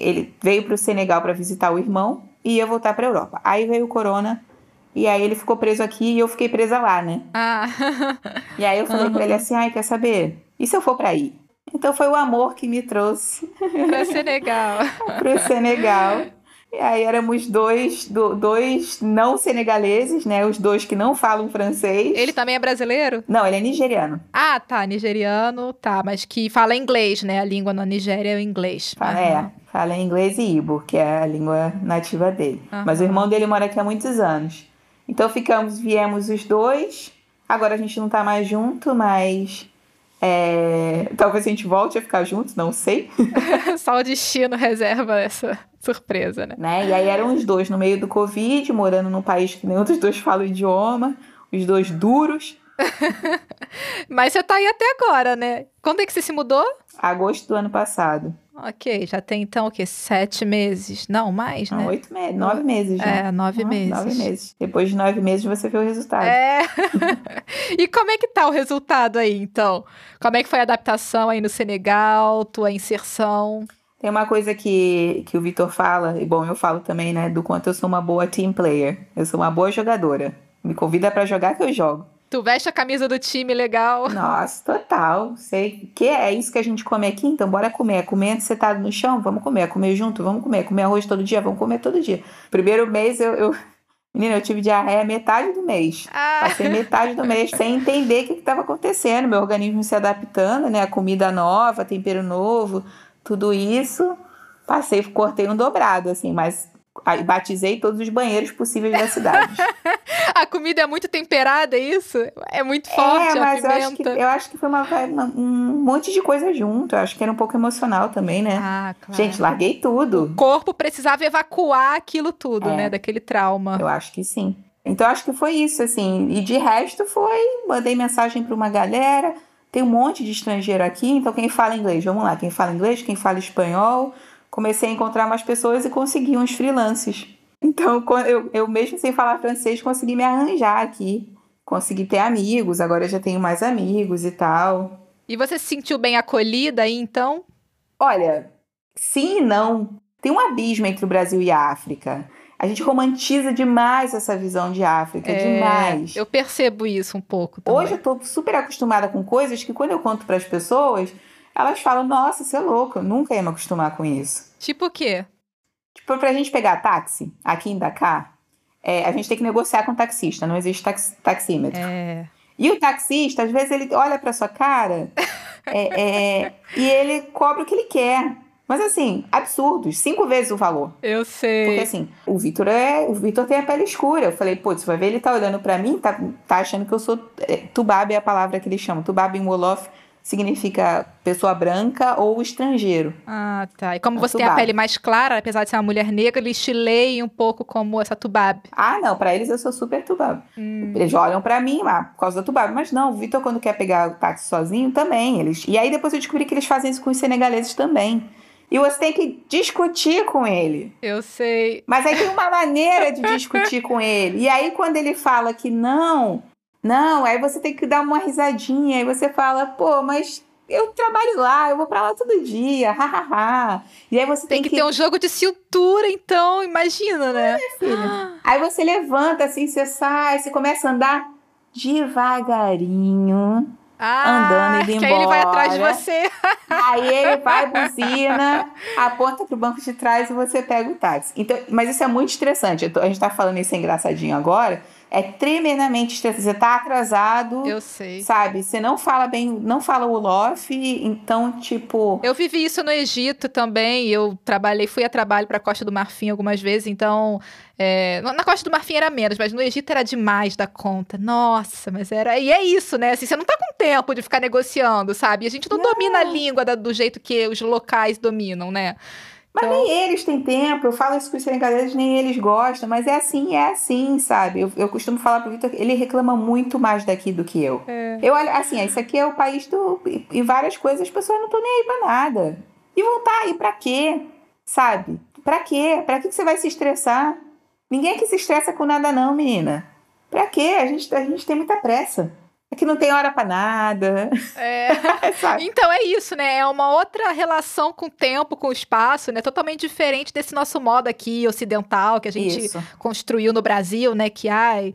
ele veio para o Senegal para visitar o irmão e ia voltar para a Europa. Aí veio o corona e aí ele ficou preso aqui e eu fiquei presa lá, né? Ah, E aí eu falei Aham. para ele assim: ai, quer saber? E se eu for para aí? Então foi o amor que me trouxe para Senegal. para o Senegal. E aí éramos dois, do, dois não senegaleses, né? Os dois que não falam francês. Ele também é brasileiro? Não, ele é nigeriano. Ah, tá, nigeriano, tá, mas que fala inglês, né? A língua na Nigéria é o inglês. Fala, uhum. É, fala inglês e Ibo, que é a língua nativa dele. Uhum. Mas o irmão dele mora aqui há muitos anos. Então ficamos, viemos os dois. Agora a gente não tá mais junto, mas é, talvez a gente volte a ficar juntos, não sei. Só o destino reserva essa surpresa, né? né? E aí eram os dois no meio do Covid, morando num país que nenhum dos dois fala o idioma, os dois duros. Mas você tá aí até agora, né? Quando é que você se mudou? Agosto do ano passado. Ok, já tem então o quê? Sete meses? Não, mais, né? Oito meses, nove meses já. É, nove meses. Nove meses. Depois de nove meses você vê o resultado. É. e como é que tá o resultado aí, então? Como é que foi a adaptação aí no Senegal, tua inserção? Tem uma coisa que, que o Vitor fala, e bom, eu falo também, né, do quanto eu sou uma boa team player. Eu sou uma boa jogadora. Me convida para jogar que eu jogo. Tu veste a camisa do time legal. Nossa, total. Sei que é isso que a gente come aqui, então bora comer. É comer sentado no chão, vamos comer. É comer junto, vamos comer. É comer arroz todo dia, vamos comer todo dia. Primeiro mês eu, eu... Menina, eu tive diarreia metade do mês. Ah. Passei metade do mês sem entender o que estava acontecendo. Meu organismo se adaptando, né? A comida nova, tempero novo, tudo isso. Passei, cortei um dobrado, assim, mas batizei todos os banheiros possíveis da cidade. a comida é muito temperada, é isso? É muito forte, é, mas eu acho, que, eu acho que foi uma, uma, um monte de coisa junto. Eu acho que era um pouco emocional também, né? Ah, claro. Gente, larguei tudo. O corpo precisava evacuar aquilo tudo, é, né? Daquele trauma. Eu acho que sim. Então, acho que foi isso, assim. E de resto foi, mandei mensagem para uma galera. Tem um monte de estrangeiro aqui, então quem fala inglês, vamos lá. Quem fala inglês, quem fala espanhol comecei a encontrar mais pessoas e consegui uns freelances. Então, eu, eu mesmo sem falar francês, consegui me arranjar aqui. Consegui ter amigos, agora eu já tenho mais amigos e tal. E você se sentiu bem acolhida aí, então? Olha, sim e não. Tem um abismo entre o Brasil e a África. A gente romantiza demais essa visão de África, é, demais. Eu percebo isso um pouco. Também. Hoje eu tô super acostumada com coisas que quando eu conto para as pessoas, elas falam, nossa, você é louco, eu nunca ia me acostumar com isso. Tipo o quê? Tipo, pra gente pegar táxi aqui em Dakar, é, a gente tem que negociar com o taxista, não existe tax, taxímetro. É. E o taxista, às vezes, ele olha pra sua cara é, é, e ele cobra o que ele quer. Mas assim, absurdos, cinco vezes o valor. Eu sei. Porque assim, o Vitor é. O Vitor tem a pele escura. Eu falei, pô, você vai ver, ele tá olhando para mim, tá, tá achando que eu sou. É, tubab é a palavra que eles chamam. Tubab em Wolof significa pessoa branca ou estrangeiro. Ah, tá. E como a você tubab. tem a pele mais clara, apesar de ser uma mulher negra, eles te leem um pouco como essa tubab. Ah, não, para eles eu sou super tubab. Hum. Eles olham para mim ah, por causa da tubab, mas não, o Vitor quando quer pegar o táxi sozinho também, eles. E aí depois eu descobri que eles fazem isso com os senegaleses também. E você tem que discutir com ele. Eu sei. Mas aí tem uma maneira de discutir com ele. E aí quando ele fala que não, não, aí você tem que dar uma risadinha, aí você fala, pô, mas eu trabalho lá, eu vou para lá todo dia, hahaha. e aí você tem, tem que, que, ter um jogo de cintura, então, imagina, né? É, filha. Aí você levanta assim, você sai, você começa a andar devagarinho. Ah, andando e indo embora. aí ele vai atrás de você. aí ele vai, buzina, aponta pro banco de trás e você pega o táxi. Então, mas isso é muito estressante. A gente tá falando isso engraçadinho agora, é tremendamente estressante. Você tá atrasado. Eu sei. Sabe? Você não fala bem, não fala o Lof, então, tipo. Eu vivi isso no Egito também. Eu trabalhei, fui a trabalho pra Costa do Marfim algumas vezes, então. É, na Costa do Marfim era menos, mas no Egito era demais da conta. Nossa, mas era. E é isso, né? Assim, você não tá com tempo de ficar negociando, sabe? A gente não, não. domina a língua da, do jeito que os locais dominam, né? Mas então... nem eles têm tempo, eu falo isso com os senegaleses, nem eles gostam, mas é assim, é assim, sabe? Eu, eu costumo falar pro Vitor, ele reclama muito mais daqui do que eu. É. Eu olho, assim, isso aqui é o país do. E várias coisas, as pessoas não estão nem aí pra nada. E vão estar tá aí pra quê? Sabe? Pra quê? Pra que você vai se estressar? Ninguém aqui se estressa com nada, não, menina. Pra quê? A gente, a gente tem muita pressa. É que não tem hora para nada. É. então é isso, né? É uma outra relação com o tempo, com o espaço, né? Totalmente diferente desse nosso modo aqui ocidental que a gente isso. construiu no Brasil, né? Que ai,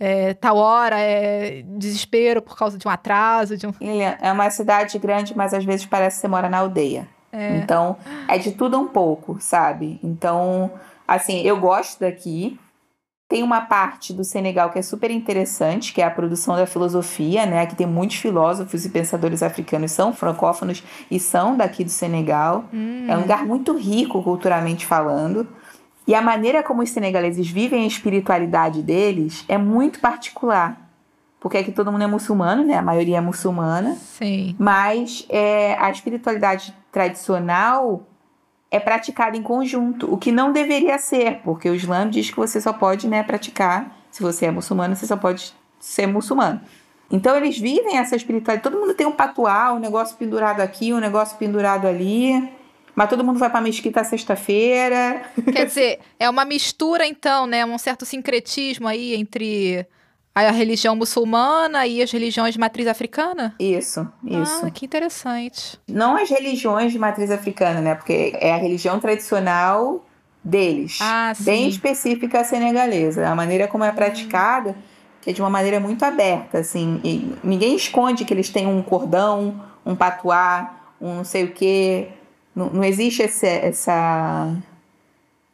é, tal hora é desespero por causa de um atraso. De um... É uma cidade grande, mas às vezes parece que você mora na aldeia. É. Então, é de tudo um pouco, sabe? Então, assim, eu gosto daqui. Tem uma parte do Senegal que é super interessante, que é a produção da filosofia, né? Aqui tem muitos filósofos e pensadores africanos, são francófonos e são daqui do Senegal. Hum. É um lugar muito rico culturalmente falando. E a maneira como os senegaleses vivem a espiritualidade deles é muito particular. Porque aqui todo mundo é muçulmano, né? A maioria é muçulmana. Sim. Mas é, a espiritualidade tradicional é praticada em conjunto, o que não deveria ser, porque o Islã diz que você só pode né, praticar, se você é muçulmano, você só pode ser muçulmano. Então eles vivem essa espiritualidade. Todo mundo tem um patuá, um negócio pendurado aqui, um negócio pendurado ali. Mas todo mundo vai pra mesquita sexta-feira. Quer dizer, é uma mistura, então, né? Um certo sincretismo aí entre a religião muçulmana e as religiões de matriz africana? Isso, isso. Ah, que interessante. Não as religiões de matriz africana, né? Porque é a religião tradicional deles. Ah, sim. Bem específica senegalesa. A maneira como é praticada, que é de uma maneira muito aberta, assim. E ninguém esconde que eles têm um cordão, um patuá, um não sei o quê não, não existe esse, essa.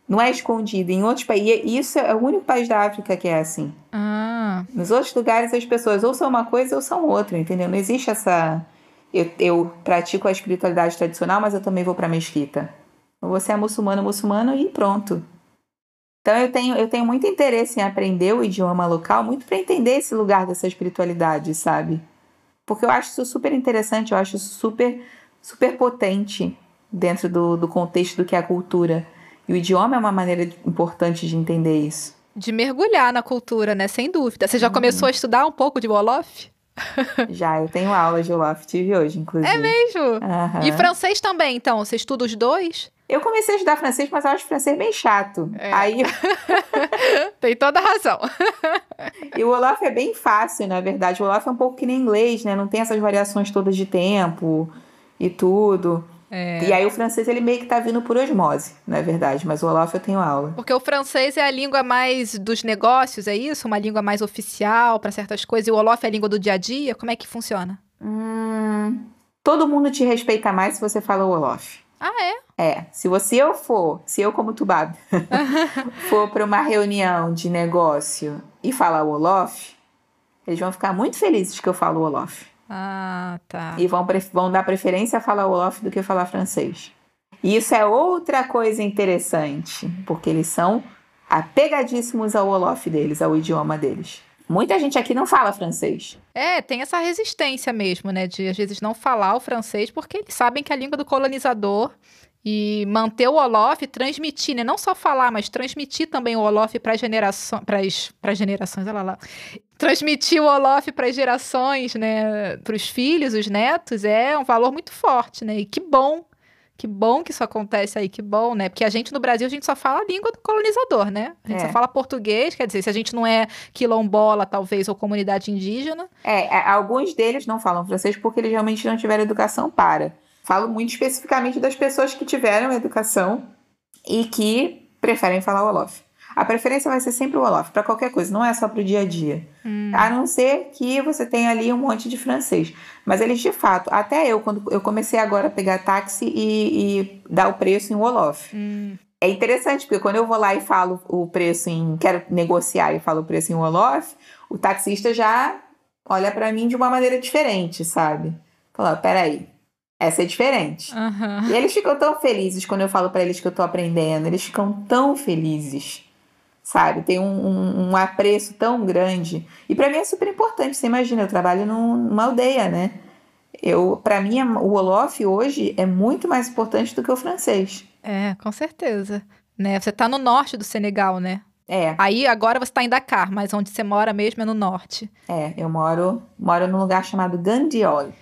Não é escondido. Em outros países. Isso é o único país da África que é assim. Ah. Nos outros lugares, as pessoas ou são uma coisa ou são outra, entendeu? Não existe essa. Eu, eu pratico a espiritualidade tradicional, mas eu também vou para mesquita. Você é muçulmano, muçulmano e pronto. Então eu tenho, eu tenho muito interesse em aprender o idioma local, muito para entender esse lugar dessa espiritualidade, sabe? Porque eu acho isso super interessante, eu acho isso super, super potente dentro do, do contexto do que é a cultura. E o idioma é uma maneira importante de entender isso. De mergulhar na cultura, né? Sem dúvida. Você já uhum. começou a estudar um pouco de Wolof? Já, eu tenho aula de Wolof, tive hoje, inclusive. É mesmo? Uhum. E francês também, então? Você estuda os dois? Eu comecei a estudar francês, mas eu acho francês bem chato. É. Aí... Tem toda a razão. e o Wolof é bem fácil, na verdade. O Wolof é um pouco que nem inglês, né? Não tem essas variações todas de tempo e tudo. É. E aí o francês ele meio que tá vindo por osmose, na é verdade, mas o Olaf eu tenho aula. Porque o francês é a língua mais dos negócios, é isso? Uma língua mais oficial para certas coisas, e o Olaf é a língua do dia a dia? Como é que funciona? Hum, todo mundo te respeita mais se você fala o Olaf. Ah, é? É. Se você eu for, se eu como Tubado, for para uma reunião de negócio e falar o Olof, eles vão ficar muito felizes que eu falo o Olof. Ah, tá. E vão, vão dar preferência a falar Wolof do que falar francês. E isso é outra coisa interessante, porque eles são apegadíssimos ao Wolof deles, ao idioma deles. Muita gente aqui não fala francês. É, tem essa resistência mesmo, né? De às vezes não falar o francês, porque eles sabem que a língua do colonizador e manter o Olof, transmitir, né? Não só falar, mas transmitir também o Olof para gerações, para gerações, olha lá. Transmitir o Olof para as gerações, né, para os filhos, os netos, é um valor muito forte, né? E que bom. Que bom que isso acontece aí, que bom, né? Porque a gente no Brasil, a gente só fala a língua do colonizador, né? A gente é. só fala português, quer dizer, se a gente não é quilombola, talvez, ou comunidade indígena. É, é alguns deles não falam francês porque eles realmente não tiveram educação para. Falo muito especificamente das pessoas que tiveram educação e que preferem falar o Wolof. A preferência vai ser sempre o Wolof, para qualquer coisa, não é só para o dia a dia. Hum. A não ser que você tenha ali um monte de francês. Mas eles, de fato, até eu, quando eu comecei agora a pegar táxi e, e dar o preço em Wolof. Hum. É interessante, porque quando eu vou lá e falo o preço em. quero negociar e falo o preço em Wolof, o taxista já olha para mim de uma maneira diferente, sabe? Fala, peraí, essa é diferente. Uhum. E eles ficam tão felizes quando eu falo para eles que eu tô aprendendo. Eles ficam tão felizes. Sabe? Tem um, um, um apreço tão grande. E para mim é super importante. Você imagina, eu trabalho num, numa aldeia, né? Eu, para mim, o Olof hoje é muito mais importante do que o francês. É, com certeza. Né? Você tá no norte do Senegal, né? É. Aí agora você tá em Dakar, mas onde você mora mesmo é no norte. É, eu moro, moro num lugar chamado Gandiol.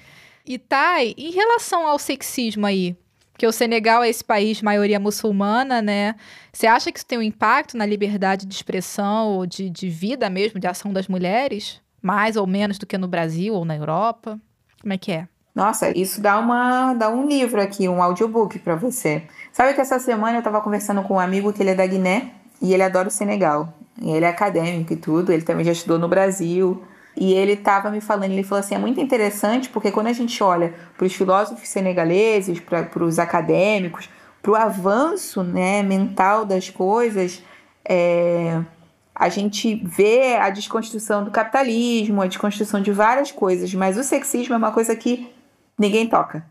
E Thay, em relação ao sexismo aí, que o Senegal é esse país maioria muçulmana, né? Você acha que isso tem um impacto na liberdade de expressão ou de, de vida mesmo, de ação das mulheres? Mais ou menos do que no Brasil ou na Europa? Como é que é? Nossa, isso dá, uma, dá um livro aqui, um audiobook para você. Sabe que essa semana eu estava conversando com um amigo que ele é da Guiné e ele adora o Senegal. Ele é acadêmico e tudo, ele também já estudou no Brasil. E ele estava me falando, ele falou assim, é muito interessante porque quando a gente olha para os filósofos senegaleses, para os acadêmicos, para o avanço né, mental das coisas, é, a gente vê a desconstrução do capitalismo, a desconstrução de várias coisas, mas o sexismo é uma coisa que ninguém toca.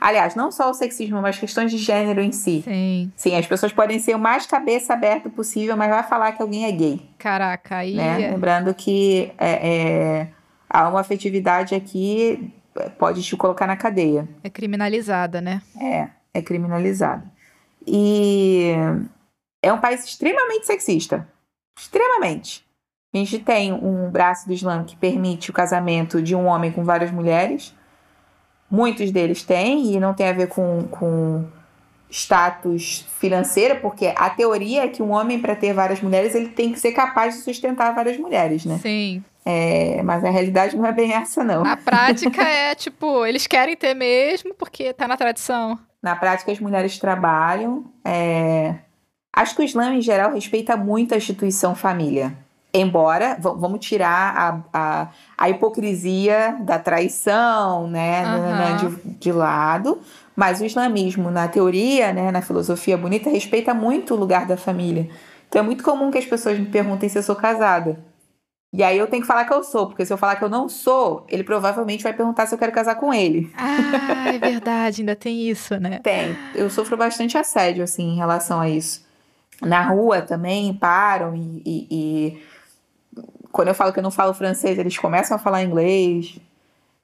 Aliás, não só o sexismo, mas questões de gênero em si. Sim. Sim, as pessoas podem ser o mais cabeça aberta possível, mas vai falar que alguém é gay. Caraca, aí. Né? É... Lembrando que é, é, a afetividade aqui pode te colocar na cadeia. É criminalizada, né? É, é criminalizada. E é um país extremamente sexista. Extremamente. A gente tem um braço do Islã que permite o casamento de um homem com várias mulheres Muitos deles têm, e não tem a ver com, com status financeiro, porque a teoria é que um homem, para ter várias mulheres, ele tem que ser capaz de sustentar várias mulheres, né? Sim. É, mas a realidade não é bem essa, não. A prática é, tipo, eles querem ter mesmo porque tá na tradição. Na prática, as mulheres trabalham. É... Acho que o Islã, em geral, respeita muito a instituição família. Embora, vamos tirar a, a, a hipocrisia da traição, né, uhum. de, de lado, mas o islamismo, na teoria, né, na filosofia bonita, respeita muito o lugar da família. Então é muito comum que as pessoas me perguntem se eu sou casada. E aí eu tenho que falar que eu sou, porque se eu falar que eu não sou, ele provavelmente vai perguntar se eu quero casar com ele. Ah, é verdade, ainda tem isso, né? Tem. Eu sofro bastante assédio, assim, em relação a isso. Na rua também param e, e, e quando eu falo que eu não falo francês, eles começam a falar inglês.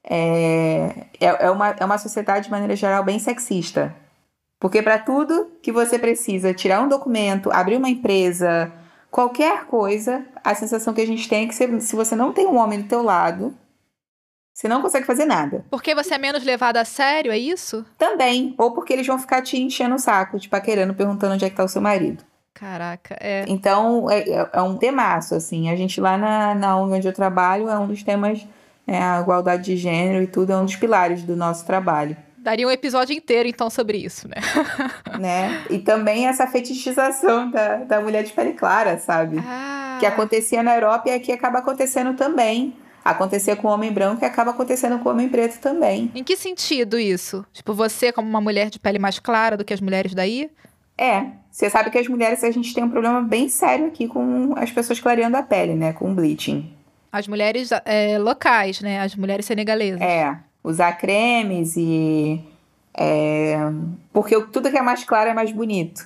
É, é, é, uma, é uma sociedade, de maneira geral, bem sexista. Porque para tudo que você precisa, tirar um documento, abrir uma empresa, qualquer coisa, a sensação que a gente tem é que se, se você não tem um homem do teu lado, você não consegue fazer nada. Porque você é menos levado a sério, é isso? Também. Ou porque eles vão ficar te enchendo o saco, te paquerando, perguntando onde é que tá o seu marido. Caraca, é. Então, é, é, é um temaço, assim. A gente lá na, na ONG onde eu trabalho é um dos temas, é, a igualdade de gênero e tudo, é um dos pilares do nosso trabalho. Daria um episódio inteiro, então, sobre isso, né? né? E também essa fetichização da, da mulher de pele clara, sabe? Ah. Que acontecia na Europa e aqui acaba acontecendo também. Acontecia com o homem branco e acaba acontecendo com o homem preto também. Em que sentido isso? Tipo, você como uma mulher de pele mais clara do que as mulheres daí? É, você sabe que as mulheres, a gente tem um problema bem sério aqui com as pessoas clareando a pele, né? Com bleaching. As mulheres é, locais, né? As mulheres senegalesas. É, usar cremes e. É, porque tudo que é mais claro é mais bonito.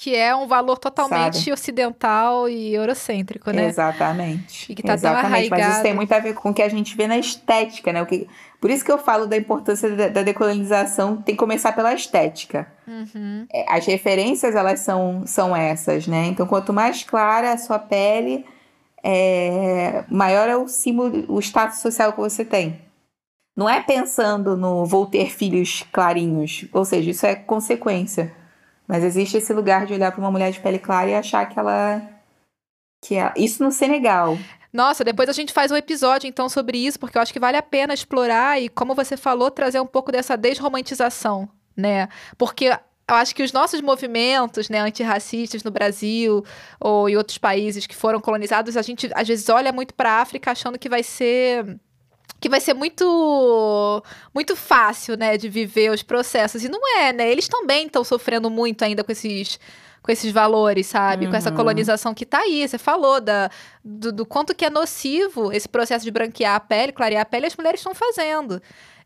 Que é um valor totalmente Sabe? ocidental e eurocêntrico, né? Exatamente. E que tá Exatamente. tão arraigado. Mas isso tem muito a ver com o que a gente vê na estética, né? O que, por isso que eu falo da importância da, da decolonização, tem que começar pela estética. Uhum. É, as referências, elas são, são essas, né? Então, quanto mais clara a sua pele, é, maior é o símbolo, o status social que você tem. Não é pensando no vou ter filhos clarinhos, ou seja, isso é consequência. Mas existe esse lugar de olhar para uma mulher de pele clara e achar que ela. Que ela... Isso no Senegal. Nossa, depois a gente faz um episódio então sobre isso, porque eu acho que vale a pena explorar e, como você falou, trazer um pouco dessa desromantização, né? Porque eu acho que os nossos movimentos né, antirracistas no Brasil ou em outros países que foram colonizados, a gente às vezes olha muito para a África achando que vai ser que vai ser muito muito fácil, né, de viver os processos. E não é, né? Eles também estão sofrendo muito ainda com esses com esses valores, sabe? Uhum. Com essa uhum. colonização que tá aí. Você falou da, do, do, quanto que é nocivo esse processo de branquear a pele, clarear a pele, as mulheres estão fazendo.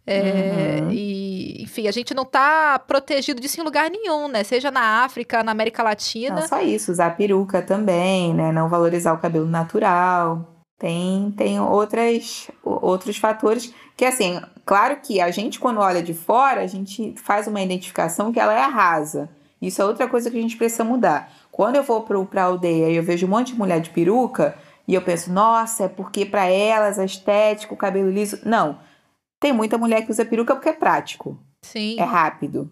É, uhum. E, enfim, a gente não tá protegido disso em lugar nenhum, né? Seja na África, na América Latina. Não só isso, usar peruca também, né? Não valorizar o cabelo natural. Tem, tem outras, outros fatores que, assim, claro que a gente, quando olha de fora, a gente faz uma identificação que ela é rasa. Isso é outra coisa que a gente precisa mudar. Quando eu vou para a aldeia e eu vejo um monte de mulher de peruca, e eu penso, nossa, é porque para elas a estética, o cabelo liso. Não. Tem muita mulher que usa peruca porque é prático. Sim. É rápido.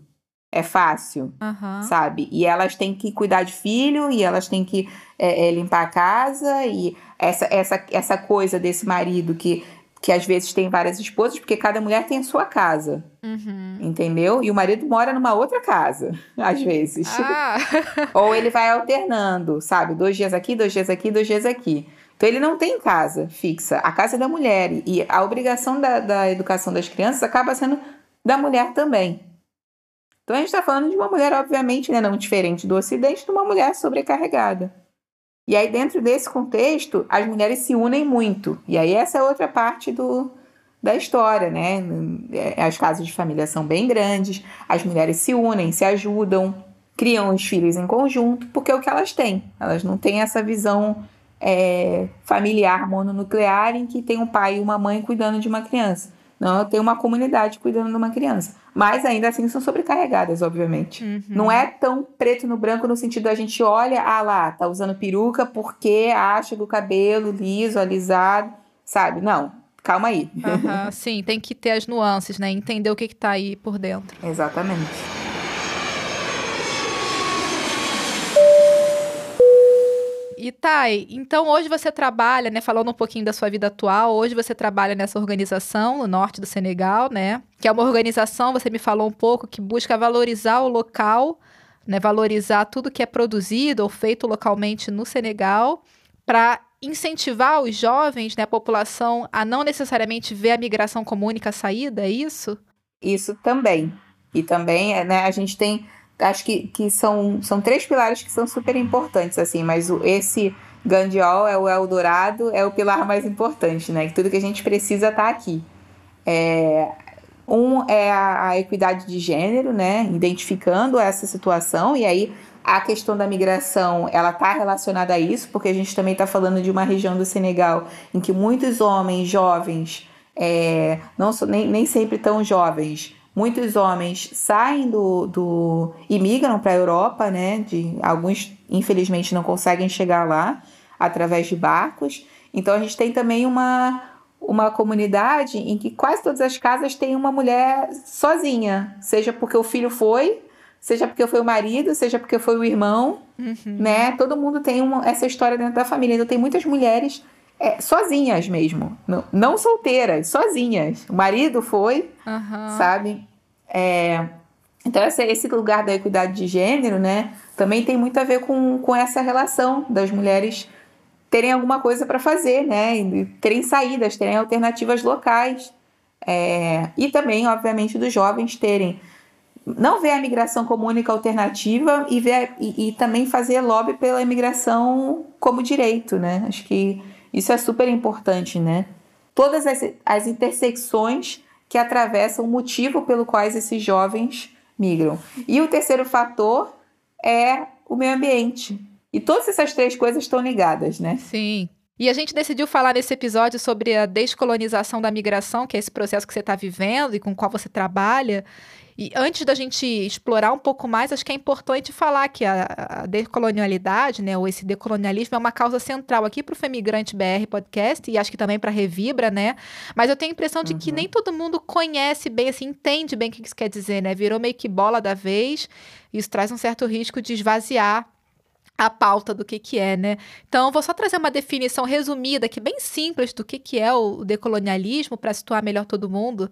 É fácil, uhum. sabe? E elas têm que cuidar de filho, e elas têm que é, é, limpar a casa, e essa, essa, essa coisa desse marido que que às vezes tem várias esposas, porque cada mulher tem a sua casa. Uhum. Entendeu? E o marido mora numa outra casa, às vezes. Ah. Ou ele vai alternando, sabe? Dois dias aqui, dois dias aqui, dois dias aqui. Então ele não tem casa fixa. A casa é da mulher. E a obrigação da, da educação das crianças acaba sendo da mulher também. Então a gente está falando de uma mulher, obviamente, né, não diferente do Ocidente, de uma mulher sobrecarregada. E aí, dentro desse contexto, as mulheres se unem muito. E aí, essa é outra parte do, da história, né? É, as casas de família são bem grandes, as mulheres se unem, se ajudam, criam os filhos em conjunto, porque é o que elas têm. Elas não têm essa visão é, familiar mononuclear em que tem um pai e uma mãe cuidando de uma criança. Não, tem uma comunidade cuidando de uma criança. Mas ainda assim são sobrecarregadas, obviamente. Uhum. Não é tão preto no branco no sentido a gente olha, ah lá, tá usando peruca porque acha que o cabelo liso, alisado, sabe? Não, calma aí. Uhum, sim, tem que ter as nuances, né? Entender o que, que tá aí por dentro. Exatamente. E então hoje você trabalha, né, falando um pouquinho da sua vida atual, hoje você trabalha nessa organização no norte do Senegal, né? Que é uma organização, você me falou um pouco, que busca valorizar o local, né, valorizar tudo que é produzido ou feito localmente no Senegal, para incentivar os jovens, né, a população a não necessariamente ver a migração como única saída, é isso? Isso também. E também, né, a gente tem acho que, que são, são três pilares que são super importantes, assim, mas o, esse Gandiol é o Eldorado, é o pilar mais importante, né? Que tudo que a gente precisa está aqui. É, um é a, a, equidade de gênero, né? Identificando essa situação, e aí a questão da migração ela está relacionada a isso, porque a gente também está falando de uma região do Senegal em que muitos homens jovens, é, não nem, nem sempre tão jovens, Muitos homens saem do, do e migram para a Europa, né? De, alguns, infelizmente, não conseguem chegar lá através de barcos. Então, a gente tem também uma, uma comunidade em que quase todas as casas têm uma mulher sozinha, seja porque o filho foi, seja porque foi o marido, seja porque foi o irmão, uhum. né? Todo mundo tem uma, essa história dentro da família. Então, tem muitas mulheres é, sozinhas mesmo, não, não, solteiras, sozinhas. O marido foi, uhum. sabe? É, então, esse, lugar da equidade de gênero, né, também tem muito a ver com, com essa relação das mulheres terem alguma coisa para fazer, né, e terem saídas, terem alternativas locais. É, e também, obviamente, dos jovens terem não ver a imigração como única alternativa e, ver, e, e, também fazer lobby pela imigração como direito, né? Acho que isso é super importante, né? Todas as, as intersecções que atravessam o motivo pelo qual esses jovens migram. E o terceiro fator é o meio ambiente. E todas essas três coisas estão ligadas, né? Sim. E a gente decidiu falar nesse episódio sobre a descolonização da migração, que é esse processo que você está vivendo e com o qual você trabalha. E antes da gente explorar um pouco mais, acho que é importante falar que a, a decolonialidade, né, ou esse decolonialismo é uma causa central aqui para o Femigrante BR Podcast e acho que também para a Revibra, né? Mas eu tenho a impressão de uhum. que nem todo mundo conhece bem, assim, entende bem o que isso quer dizer, né? Virou meio que bola da vez. Isso traz um certo risco de esvaziar a pauta do que que é, né? Então, vou só trazer uma definição resumida, que bem simples do que que é o decolonialismo para situar melhor todo mundo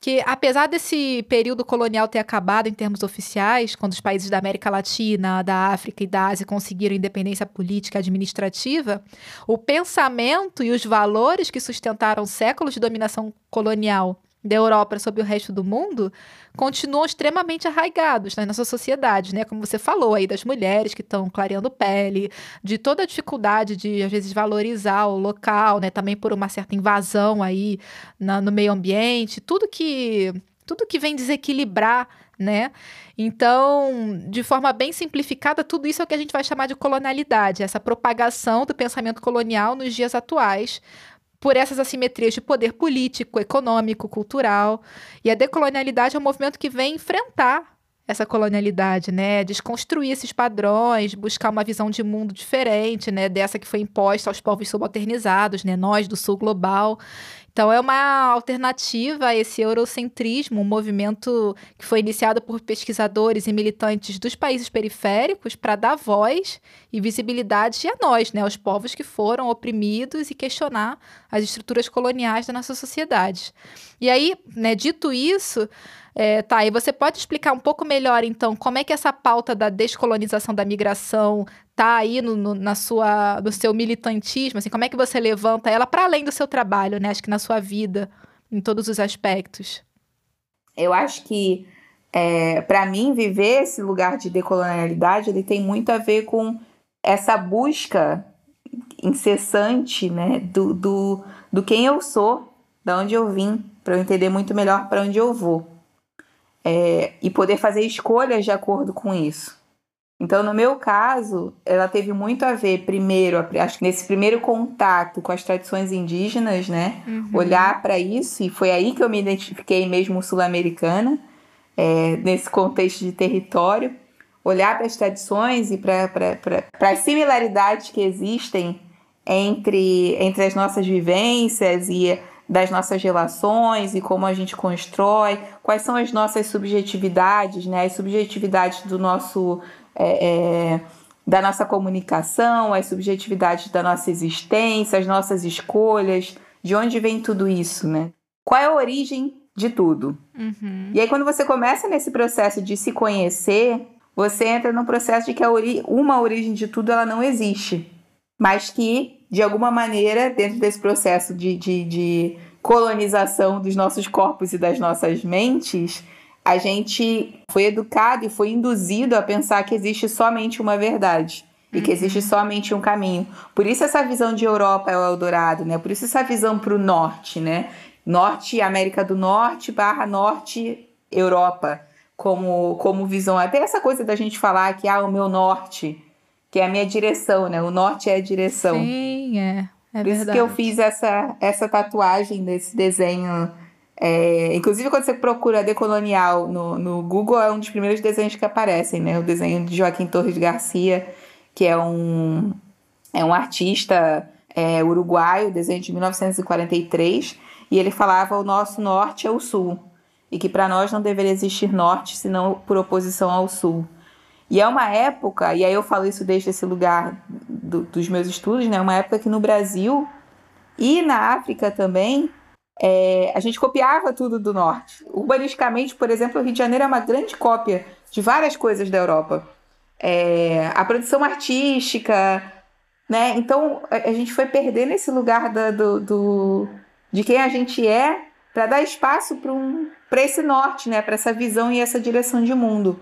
que apesar desse período colonial ter acabado em termos oficiais, quando os países da América Latina, da África e da Ásia conseguiram independência política e administrativa, o pensamento e os valores que sustentaram séculos de dominação colonial da Europa sobre o resto do mundo continuam extremamente arraigados nas nossas sociedades, né? Como você falou aí das mulheres que estão clareando pele, de toda a dificuldade de às vezes valorizar o local, né? Também por uma certa invasão aí na, no meio ambiente, tudo que tudo que vem desequilibrar, né? Então, de forma bem simplificada, tudo isso é o que a gente vai chamar de colonialidade, essa propagação do pensamento colonial nos dias atuais, por essas assimetrias de poder político, econômico, cultural. E a decolonialidade é um movimento que vem enfrentar essa colonialidade, né? Desconstruir esses padrões, buscar uma visão de mundo diferente, né? Dessa que foi imposta aos povos subalternizados, né? Nós do sul global. Então, é uma alternativa a esse eurocentrismo, um movimento que foi iniciado por pesquisadores e militantes dos países periféricos para dar voz e visibilidade a nós, né, aos povos que foram oprimidos e questionar as estruturas coloniais da nossa sociedade. E aí, né, dito isso, é, tá, e você pode explicar um pouco melhor, então, como é que essa pauta da descolonização da migração tá aí no, no, na sua, no seu militantismo, assim, como é que você levanta ela para além do seu trabalho, né? Acho que na sua vida, em todos os aspectos. Eu acho que, é, para mim, viver esse lugar de decolonialidade, ele tem muito a ver com essa busca incessante, né, do, do, do quem eu sou, da onde eu vim, para eu entender muito melhor para onde eu vou. É, e poder fazer escolhas de acordo com isso. Então, no meu caso, ela teve muito a ver, primeiro, acho que nesse primeiro contato com as tradições indígenas, né? Uhum. Olhar para isso, e foi aí que eu me identifiquei mesmo sul-americana, é, nesse contexto de território. Olhar para as tradições e para as similaridades que existem entre, entre as nossas vivências e das nossas relações e como a gente constrói, quais são as nossas subjetividades, né? As subjetividades do nosso é, é, da nossa comunicação, as subjetividades da nossa existência, as nossas escolhas, de onde vem tudo isso, né? Qual é a origem de tudo? Uhum. E aí, quando você começa nesse processo de se conhecer, você entra num processo de que a ori uma origem de tudo ela não existe, mas que, de alguma maneira, dentro desse processo de, de, de colonização dos nossos corpos e das nossas mentes, a gente foi educado e foi induzido a pensar que existe somente uma verdade e que existe uhum. somente um caminho. Por isso essa visão de Europa é o Eldorado, né? Por isso essa visão para o norte, né? Norte, América do Norte barra Norte, Europa, como, como visão. Até essa coisa da gente falar que, ah, o meu norte, que é a minha direção, né? O norte é a direção. Sim, é. É Por verdade. isso que eu fiz essa, essa tatuagem desse desenho é, inclusive, quando você procura decolonial no, no Google, é um dos primeiros desenhos que aparecem, né? O desenho de Joaquim Torres Garcia, que é um, é um artista é, uruguaio, desenho de 1943, e ele falava o nosso norte é o sul, e que para nós não deveria existir norte senão por oposição ao sul. E é uma época, e aí eu falo isso desde esse lugar do, dos meus estudos, né? Uma época que no Brasil e na África também é, a gente copiava tudo do norte. Urbanisticamente, por exemplo, o Rio de Janeiro é uma grande cópia de várias coisas da Europa. É, a produção artística, né? Então a, gente foi perdendo esse lugar da, do, do, de quem a gente é para dar espaço para um, esse norte, né? Para essa visão e essa direção de mundo.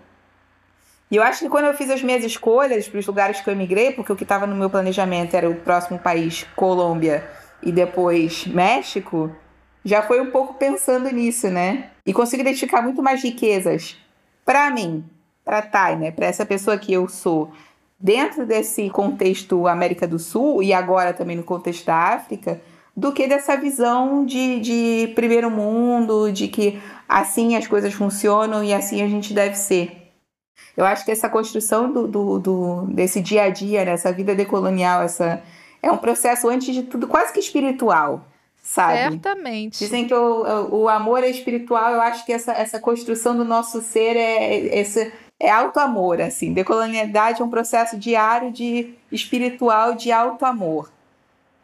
E eu acho que quando eu fiz as minhas escolhas para os lugares que eu emigrei, porque o que estava no meu planejamento era o próximo país, Colômbia, e depois México, já foi um pouco pensando nisso, né? E consigo identificar muito mais riquezas para mim, para Thay, né? Para essa pessoa que eu sou, dentro desse contexto América do Sul e agora também no contexto da África, do que dessa visão de, de primeiro mundo, de que assim as coisas funcionam e assim a gente deve ser. Eu acho que essa construção do, do, do desse dia a dia, nessa né? vida decolonial, essa, é um processo, antes de tudo, quase que espiritual sabe? Certamente. Dizem que o, o amor é espiritual, eu acho que essa, essa construção do nosso ser é, esse, é auto-amor, assim. Decolonialidade é um processo diário de espiritual de auto-amor.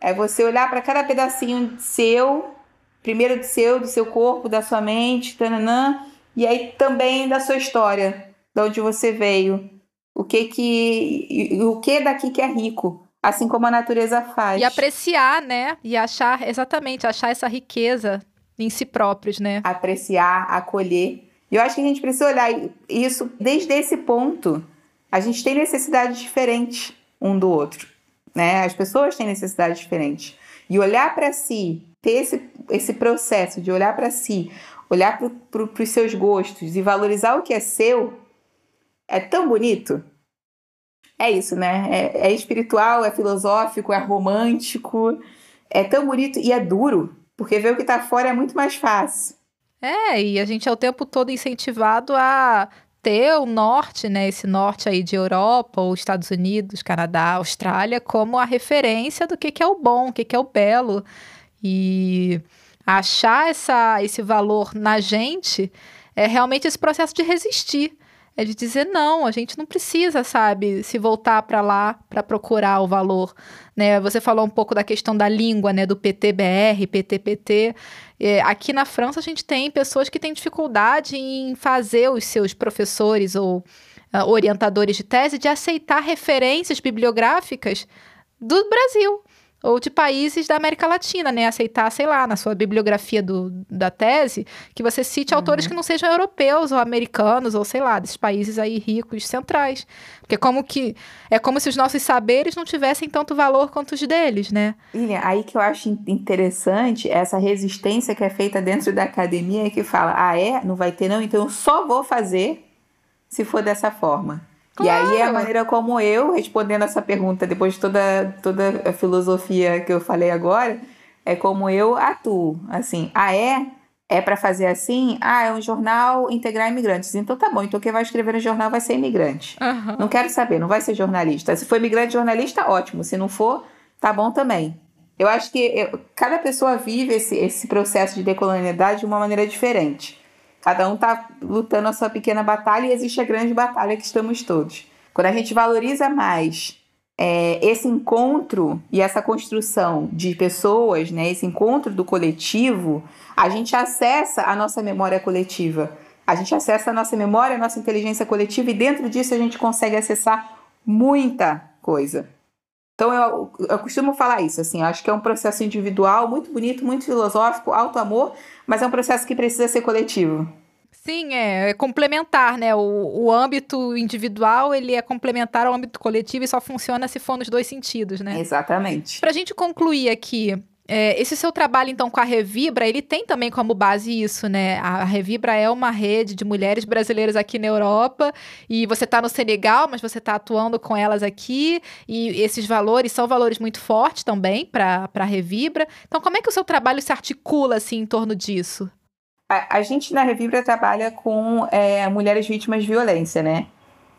É você olhar para cada pedacinho seu, primeiro do seu, do seu corpo, da sua mente, tananã, e aí também da sua história, de onde você veio. O que que o que daqui que é rico? Assim como a natureza faz. E apreciar, né? E achar, exatamente, achar essa riqueza em si próprios, né? Apreciar, acolher. E eu acho que a gente precisa olhar isso desde esse ponto. A gente tem necessidades diferentes um do outro, né? As pessoas têm necessidades diferentes. E olhar para si, ter esse, esse processo de olhar para si, olhar para pro, os seus gostos e valorizar o que é seu, é tão bonito é isso, né? É, é espiritual, é filosófico, é romântico, é tão bonito e é duro, porque ver o que está fora é muito mais fácil. É, e a gente é o tempo todo incentivado a ter o norte, né, esse norte aí de Europa, ou Estados Unidos, Canadá, Austrália, como a referência do que, que é o bom, o que, que é o belo. E achar essa, esse valor na gente é realmente esse processo de resistir. É de dizer, não, a gente não precisa, sabe, se voltar para lá para procurar o valor. Né? Você falou um pouco da questão da língua, né? Do PTBR, PTPT. É, aqui na França, a gente tem pessoas que têm dificuldade em fazer os seus professores ou uh, orientadores de tese de aceitar referências bibliográficas do Brasil ou de países da América Latina, né? Aceitar, sei lá, na sua bibliografia do, da tese, que você cite uhum. autores que não sejam europeus ou americanos, ou sei lá, desses países aí ricos, centrais. Porque como que. É como se os nossos saberes não tivessem tanto valor quanto os deles, né? Lilian, aí que eu acho interessante essa resistência que é feita dentro da academia que fala: ah, é? Não vai ter, não? Então eu só vou fazer se for dessa forma. Claro. E aí é a maneira como eu, respondendo essa pergunta, depois de toda, toda a filosofia que eu falei agora, é como eu atuo. Assim, ah, é? É para fazer assim? Ah, é um jornal integrar imigrantes. Então tá bom, então quem vai escrever no jornal vai ser imigrante. Uhum. Não quero saber, não vai ser jornalista. Se for imigrante jornalista, ótimo. Se não for, tá bom também. Eu acho que eu, cada pessoa vive esse, esse processo de decolonialidade de uma maneira diferente. Cada um está lutando a sua pequena batalha e existe a grande batalha que estamos todos. Quando a gente valoriza mais é, esse encontro e essa construção de pessoas, né, esse encontro do coletivo, a gente acessa a nossa memória coletiva. A gente acessa a nossa memória, a nossa inteligência coletiva e dentro disso a gente consegue acessar muita coisa. Então eu, eu costumo falar isso, assim, acho que é um processo individual muito bonito, muito filosófico, alto amor, mas é um processo que precisa ser coletivo. Sim, é, é complementar, né? O, o âmbito individual, ele é complementar ao âmbito coletivo e só funciona se for nos dois sentidos, né? Exatamente. Pra gente concluir aqui, é, esse seu trabalho, então, com a Revibra, ele tem também como base isso, né? A Revibra é uma rede de mulheres brasileiras aqui na Europa e você está no Senegal, mas você está atuando com elas aqui e esses valores são valores muito fortes também para a Revibra. Então, como é que o seu trabalho se articula, assim, em torno disso? A, a gente na Revibra trabalha com é, mulheres vítimas de violência, né?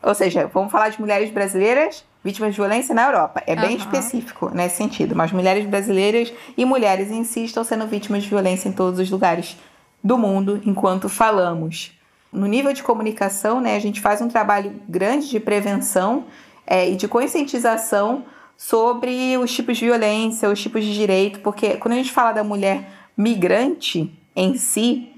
Ou seja, vamos falar de mulheres brasileiras vítimas de violência na Europa. É bem uhum. específico nesse sentido. Mas mulheres brasileiras e mulheres em si estão sendo vítimas de violência em todos os lugares do mundo enquanto falamos. No nível de comunicação, né, a gente faz um trabalho grande de prevenção é, e de conscientização sobre os tipos de violência, os tipos de direito, porque quando a gente fala da mulher migrante em si,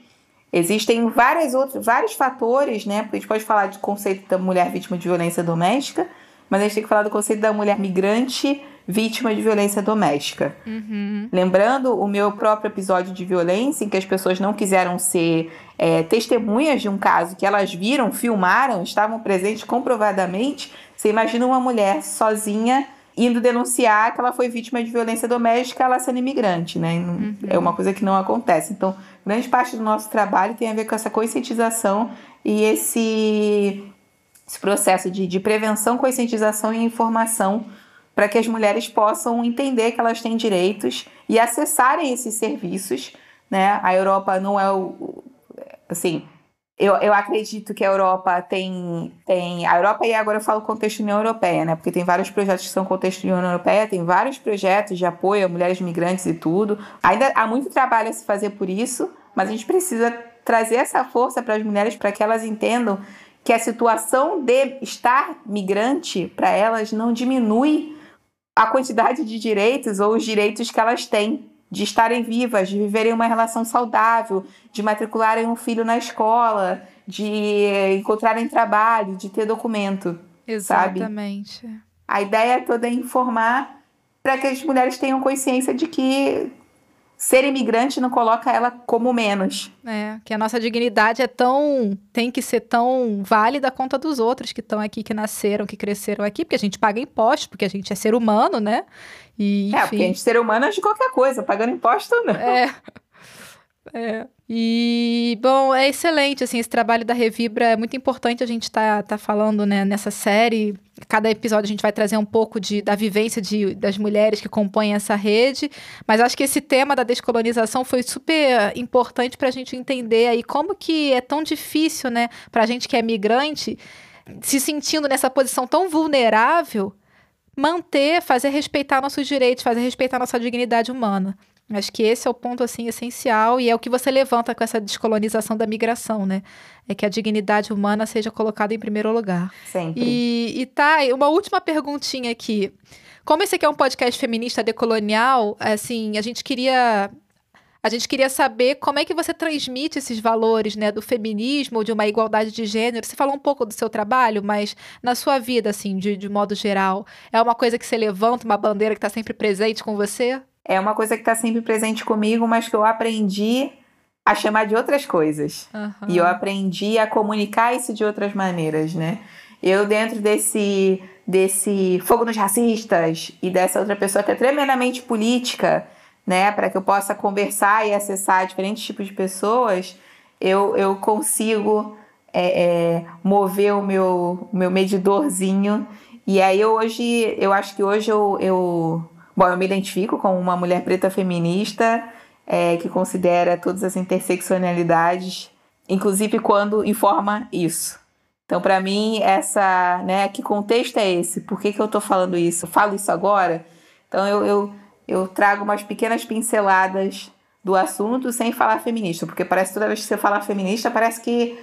existem vários outros, vários fatores, né? Porque a gente pode falar de conceito da mulher vítima de violência doméstica, mas a gente tem que falar do conceito da mulher migrante vítima de violência doméstica. Uhum. Lembrando o meu próprio episódio de violência, em que as pessoas não quiseram ser é, testemunhas de um caso que elas viram, filmaram, estavam presentes comprovadamente. Você imagina uma mulher sozinha indo denunciar que ela foi vítima de violência doméstica, ela sendo imigrante, né? Uhum. É uma coisa que não acontece. Então, grande parte do nosso trabalho tem a ver com essa conscientização e esse esse processo de, de prevenção, conscientização e informação para que as mulheres possam entender que elas têm direitos e acessarem esses serviços. Né? A Europa não é o. Assim, eu, eu acredito que a Europa tem, tem. A Europa, e agora eu falo contexto União Europeia, né? Porque tem vários projetos que são contexto União Europeia, tem vários projetos de apoio a mulheres migrantes e tudo. Ainda há muito trabalho a se fazer por isso, mas a gente precisa trazer essa força para as mulheres para que elas entendam que a situação de estar migrante para elas não diminui a quantidade de direitos ou os direitos que elas têm de estarem vivas, de viverem uma relação saudável, de matricularem um filho na escola, de encontrarem trabalho, de ter documento. Exatamente. Sabe? A ideia toda é informar para que as mulheres tenham consciência de que ser imigrante não coloca ela como menos. É, que a nossa dignidade é tão. tem que ser tão válida quanto a dos outros que estão aqui, que nasceram, que cresceram aqui, porque a gente paga imposto, porque a gente é ser humano, né? E, enfim. É, porque a gente é ser humano é de qualquer coisa, pagando imposto não. É. É. E, bom, é excelente, assim, esse trabalho da Revibra é muito importante a gente estar tá, tá falando, né, nessa série. Cada episódio a gente vai trazer um pouco de, da vivência de, das mulheres que compõem essa rede, mas acho que esse tema da descolonização foi super importante para a gente entender aí como que é tão difícil, né, para a gente que é migrante, se sentindo nessa posição tão vulnerável, manter, fazer respeitar nossos direitos, fazer respeitar nossa dignidade humana. Acho que esse é o ponto assim essencial e é o que você levanta com essa descolonização da migração, né? É que a dignidade humana seja colocada em primeiro lugar. Sempre. E, e tá, uma última perguntinha aqui. Como esse aqui é um podcast feminista decolonial, assim, a gente queria a gente queria saber como é que você transmite esses valores, né, do feminismo, de uma igualdade de gênero. Você falou um pouco do seu trabalho, mas na sua vida, assim, de, de modo geral, é uma coisa que você levanta, uma bandeira que está sempre presente com você? É uma coisa que está sempre presente comigo, mas que eu aprendi a chamar de outras coisas. Uhum. E eu aprendi a comunicar isso de outras maneiras, né? Eu, dentro desse, desse fogo nos racistas e dessa outra pessoa que é tremendamente política, né, para que eu possa conversar e acessar diferentes tipos de pessoas, eu, eu consigo é, é, mover o meu, meu medidorzinho. E aí hoje, eu acho que hoje eu, eu, bom, eu me identifico como uma mulher preta feminista é, que considera todas as interseccionalidades, inclusive quando informa isso. Então, para mim, essa, né, que contexto é esse? Por que, que eu estou falando isso? Eu falo isso agora? Então, eu, eu eu trago umas pequenas pinceladas do assunto sem falar feminista, porque parece que toda vez que você fala feminista, parece que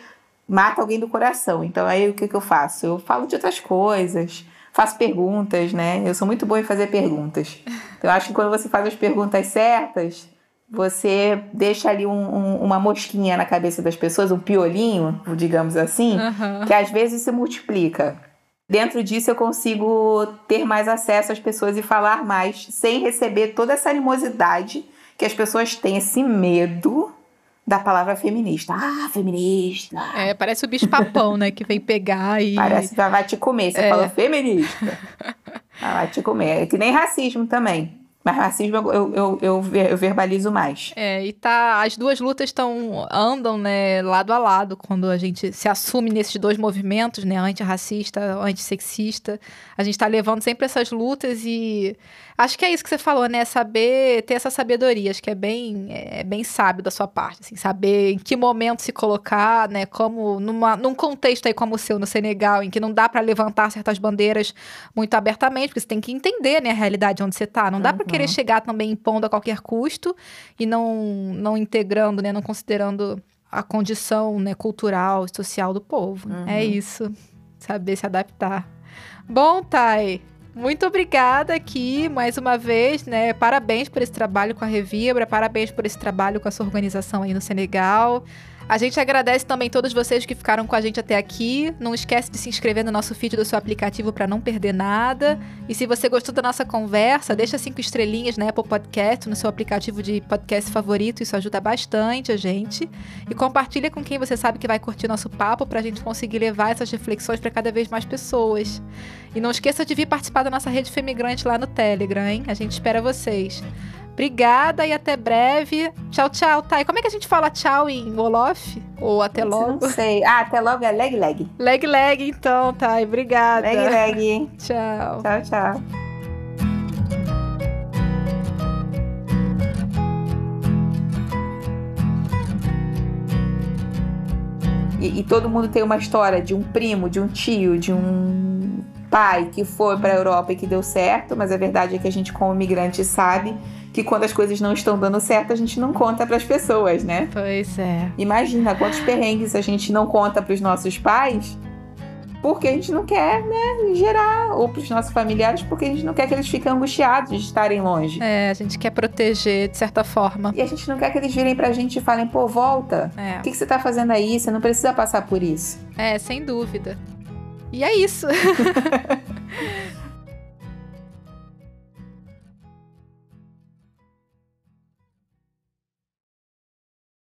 mata alguém do coração. Então aí o que, que eu faço? Eu falo de outras coisas, faço perguntas, né? Eu sou muito boa em fazer perguntas. Então eu acho que quando você faz as perguntas certas, você deixa ali um, um, uma mosquinha na cabeça das pessoas, um piolinho, digamos assim, uhum. que às vezes se multiplica. Dentro disso, eu consigo ter mais acesso às pessoas e falar mais, sem receber toda essa animosidade que as pessoas têm, esse medo da palavra feminista. Ah, feminista. É, parece o bicho papão, né? Que vem pegar e. Parece que vai te comer. Você é. fala feminista. vai te comer. É que nem racismo também. Mas racismo eu, eu, eu, eu, verbalizo mais. É, e tá. As duas lutas estão. andam, né, lado a lado, quando a gente se assume nesses dois movimentos, né? Antirracista, antissexista. A gente tá levando sempre essas lutas e Acho que é isso que você falou, né? Saber ter essa sabedoria. Acho que é bem, é bem sábio da sua parte, assim, saber em que momento se colocar, né? Como numa, num contexto aí como o seu no Senegal, em que não dá para levantar certas bandeiras muito abertamente, porque você tem que entender, né, a realidade onde você tá. Não dá uhum. para querer chegar também impondo a qualquer custo e não não integrando, né, não considerando a condição, né, cultural, social do povo. É uhum. É isso. Saber se adaptar. Bom, Thay, muito obrigada aqui mais uma vez, né? Parabéns por esse trabalho com a Revibra, parabéns por esse trabalho com a sua organização aí no Senegal. A gente agradece também todos vocês que ficaram com a gente até aqui. Não esquece de se inscrever no nosso feed do seu aplicativo para não perder nada. E se você gostou da nossa conversa, deixa cinco estrelinhas na Apple Podcast, no seu aplicativo de podcast favorito. Isso ajuda bastante a gente. E compartilha com quem você sabe que vai curtir nosso papo para a gente conseguir levar essas reflexões para cada vez mais pessoas. E não esqueça de vir participar da nossa rede Femigrante lá no Telegram, hein? A gente espera vocês. Obrigada e até breve. Tchau, tchau. E como é que a gente fala tchau em Wolof? Ou até logo? Não sei. Ah, até logo é leg leg. Leg leg, então, tá. Obrigada. Leg leg. Tchau. Tchau, tchau. E, e, todo mundo tem uma história de um primo, de um tio, de um pai que foi para a Europa e que deu certo, mas a verdade é que a gente, como imigrante, sabe que quando as coisas não estão dando certo, a gente não conta para as pessoas, né? Pois é. Imagina quantos perrengues a gente não conta para os nossos pais, porque a gente não quer, né, gerar, ou para os nossos familiares, porque a gente não quer que eles fiquem angustiados de estarem longe. É, a gente quer proteger de certa forma. E a gente não quer que eles virem pra gente e falem, pô, volta. É. O que, que você tá fazendo aí? Você não precisa passar por isso. É, sem dúvida. E é isso.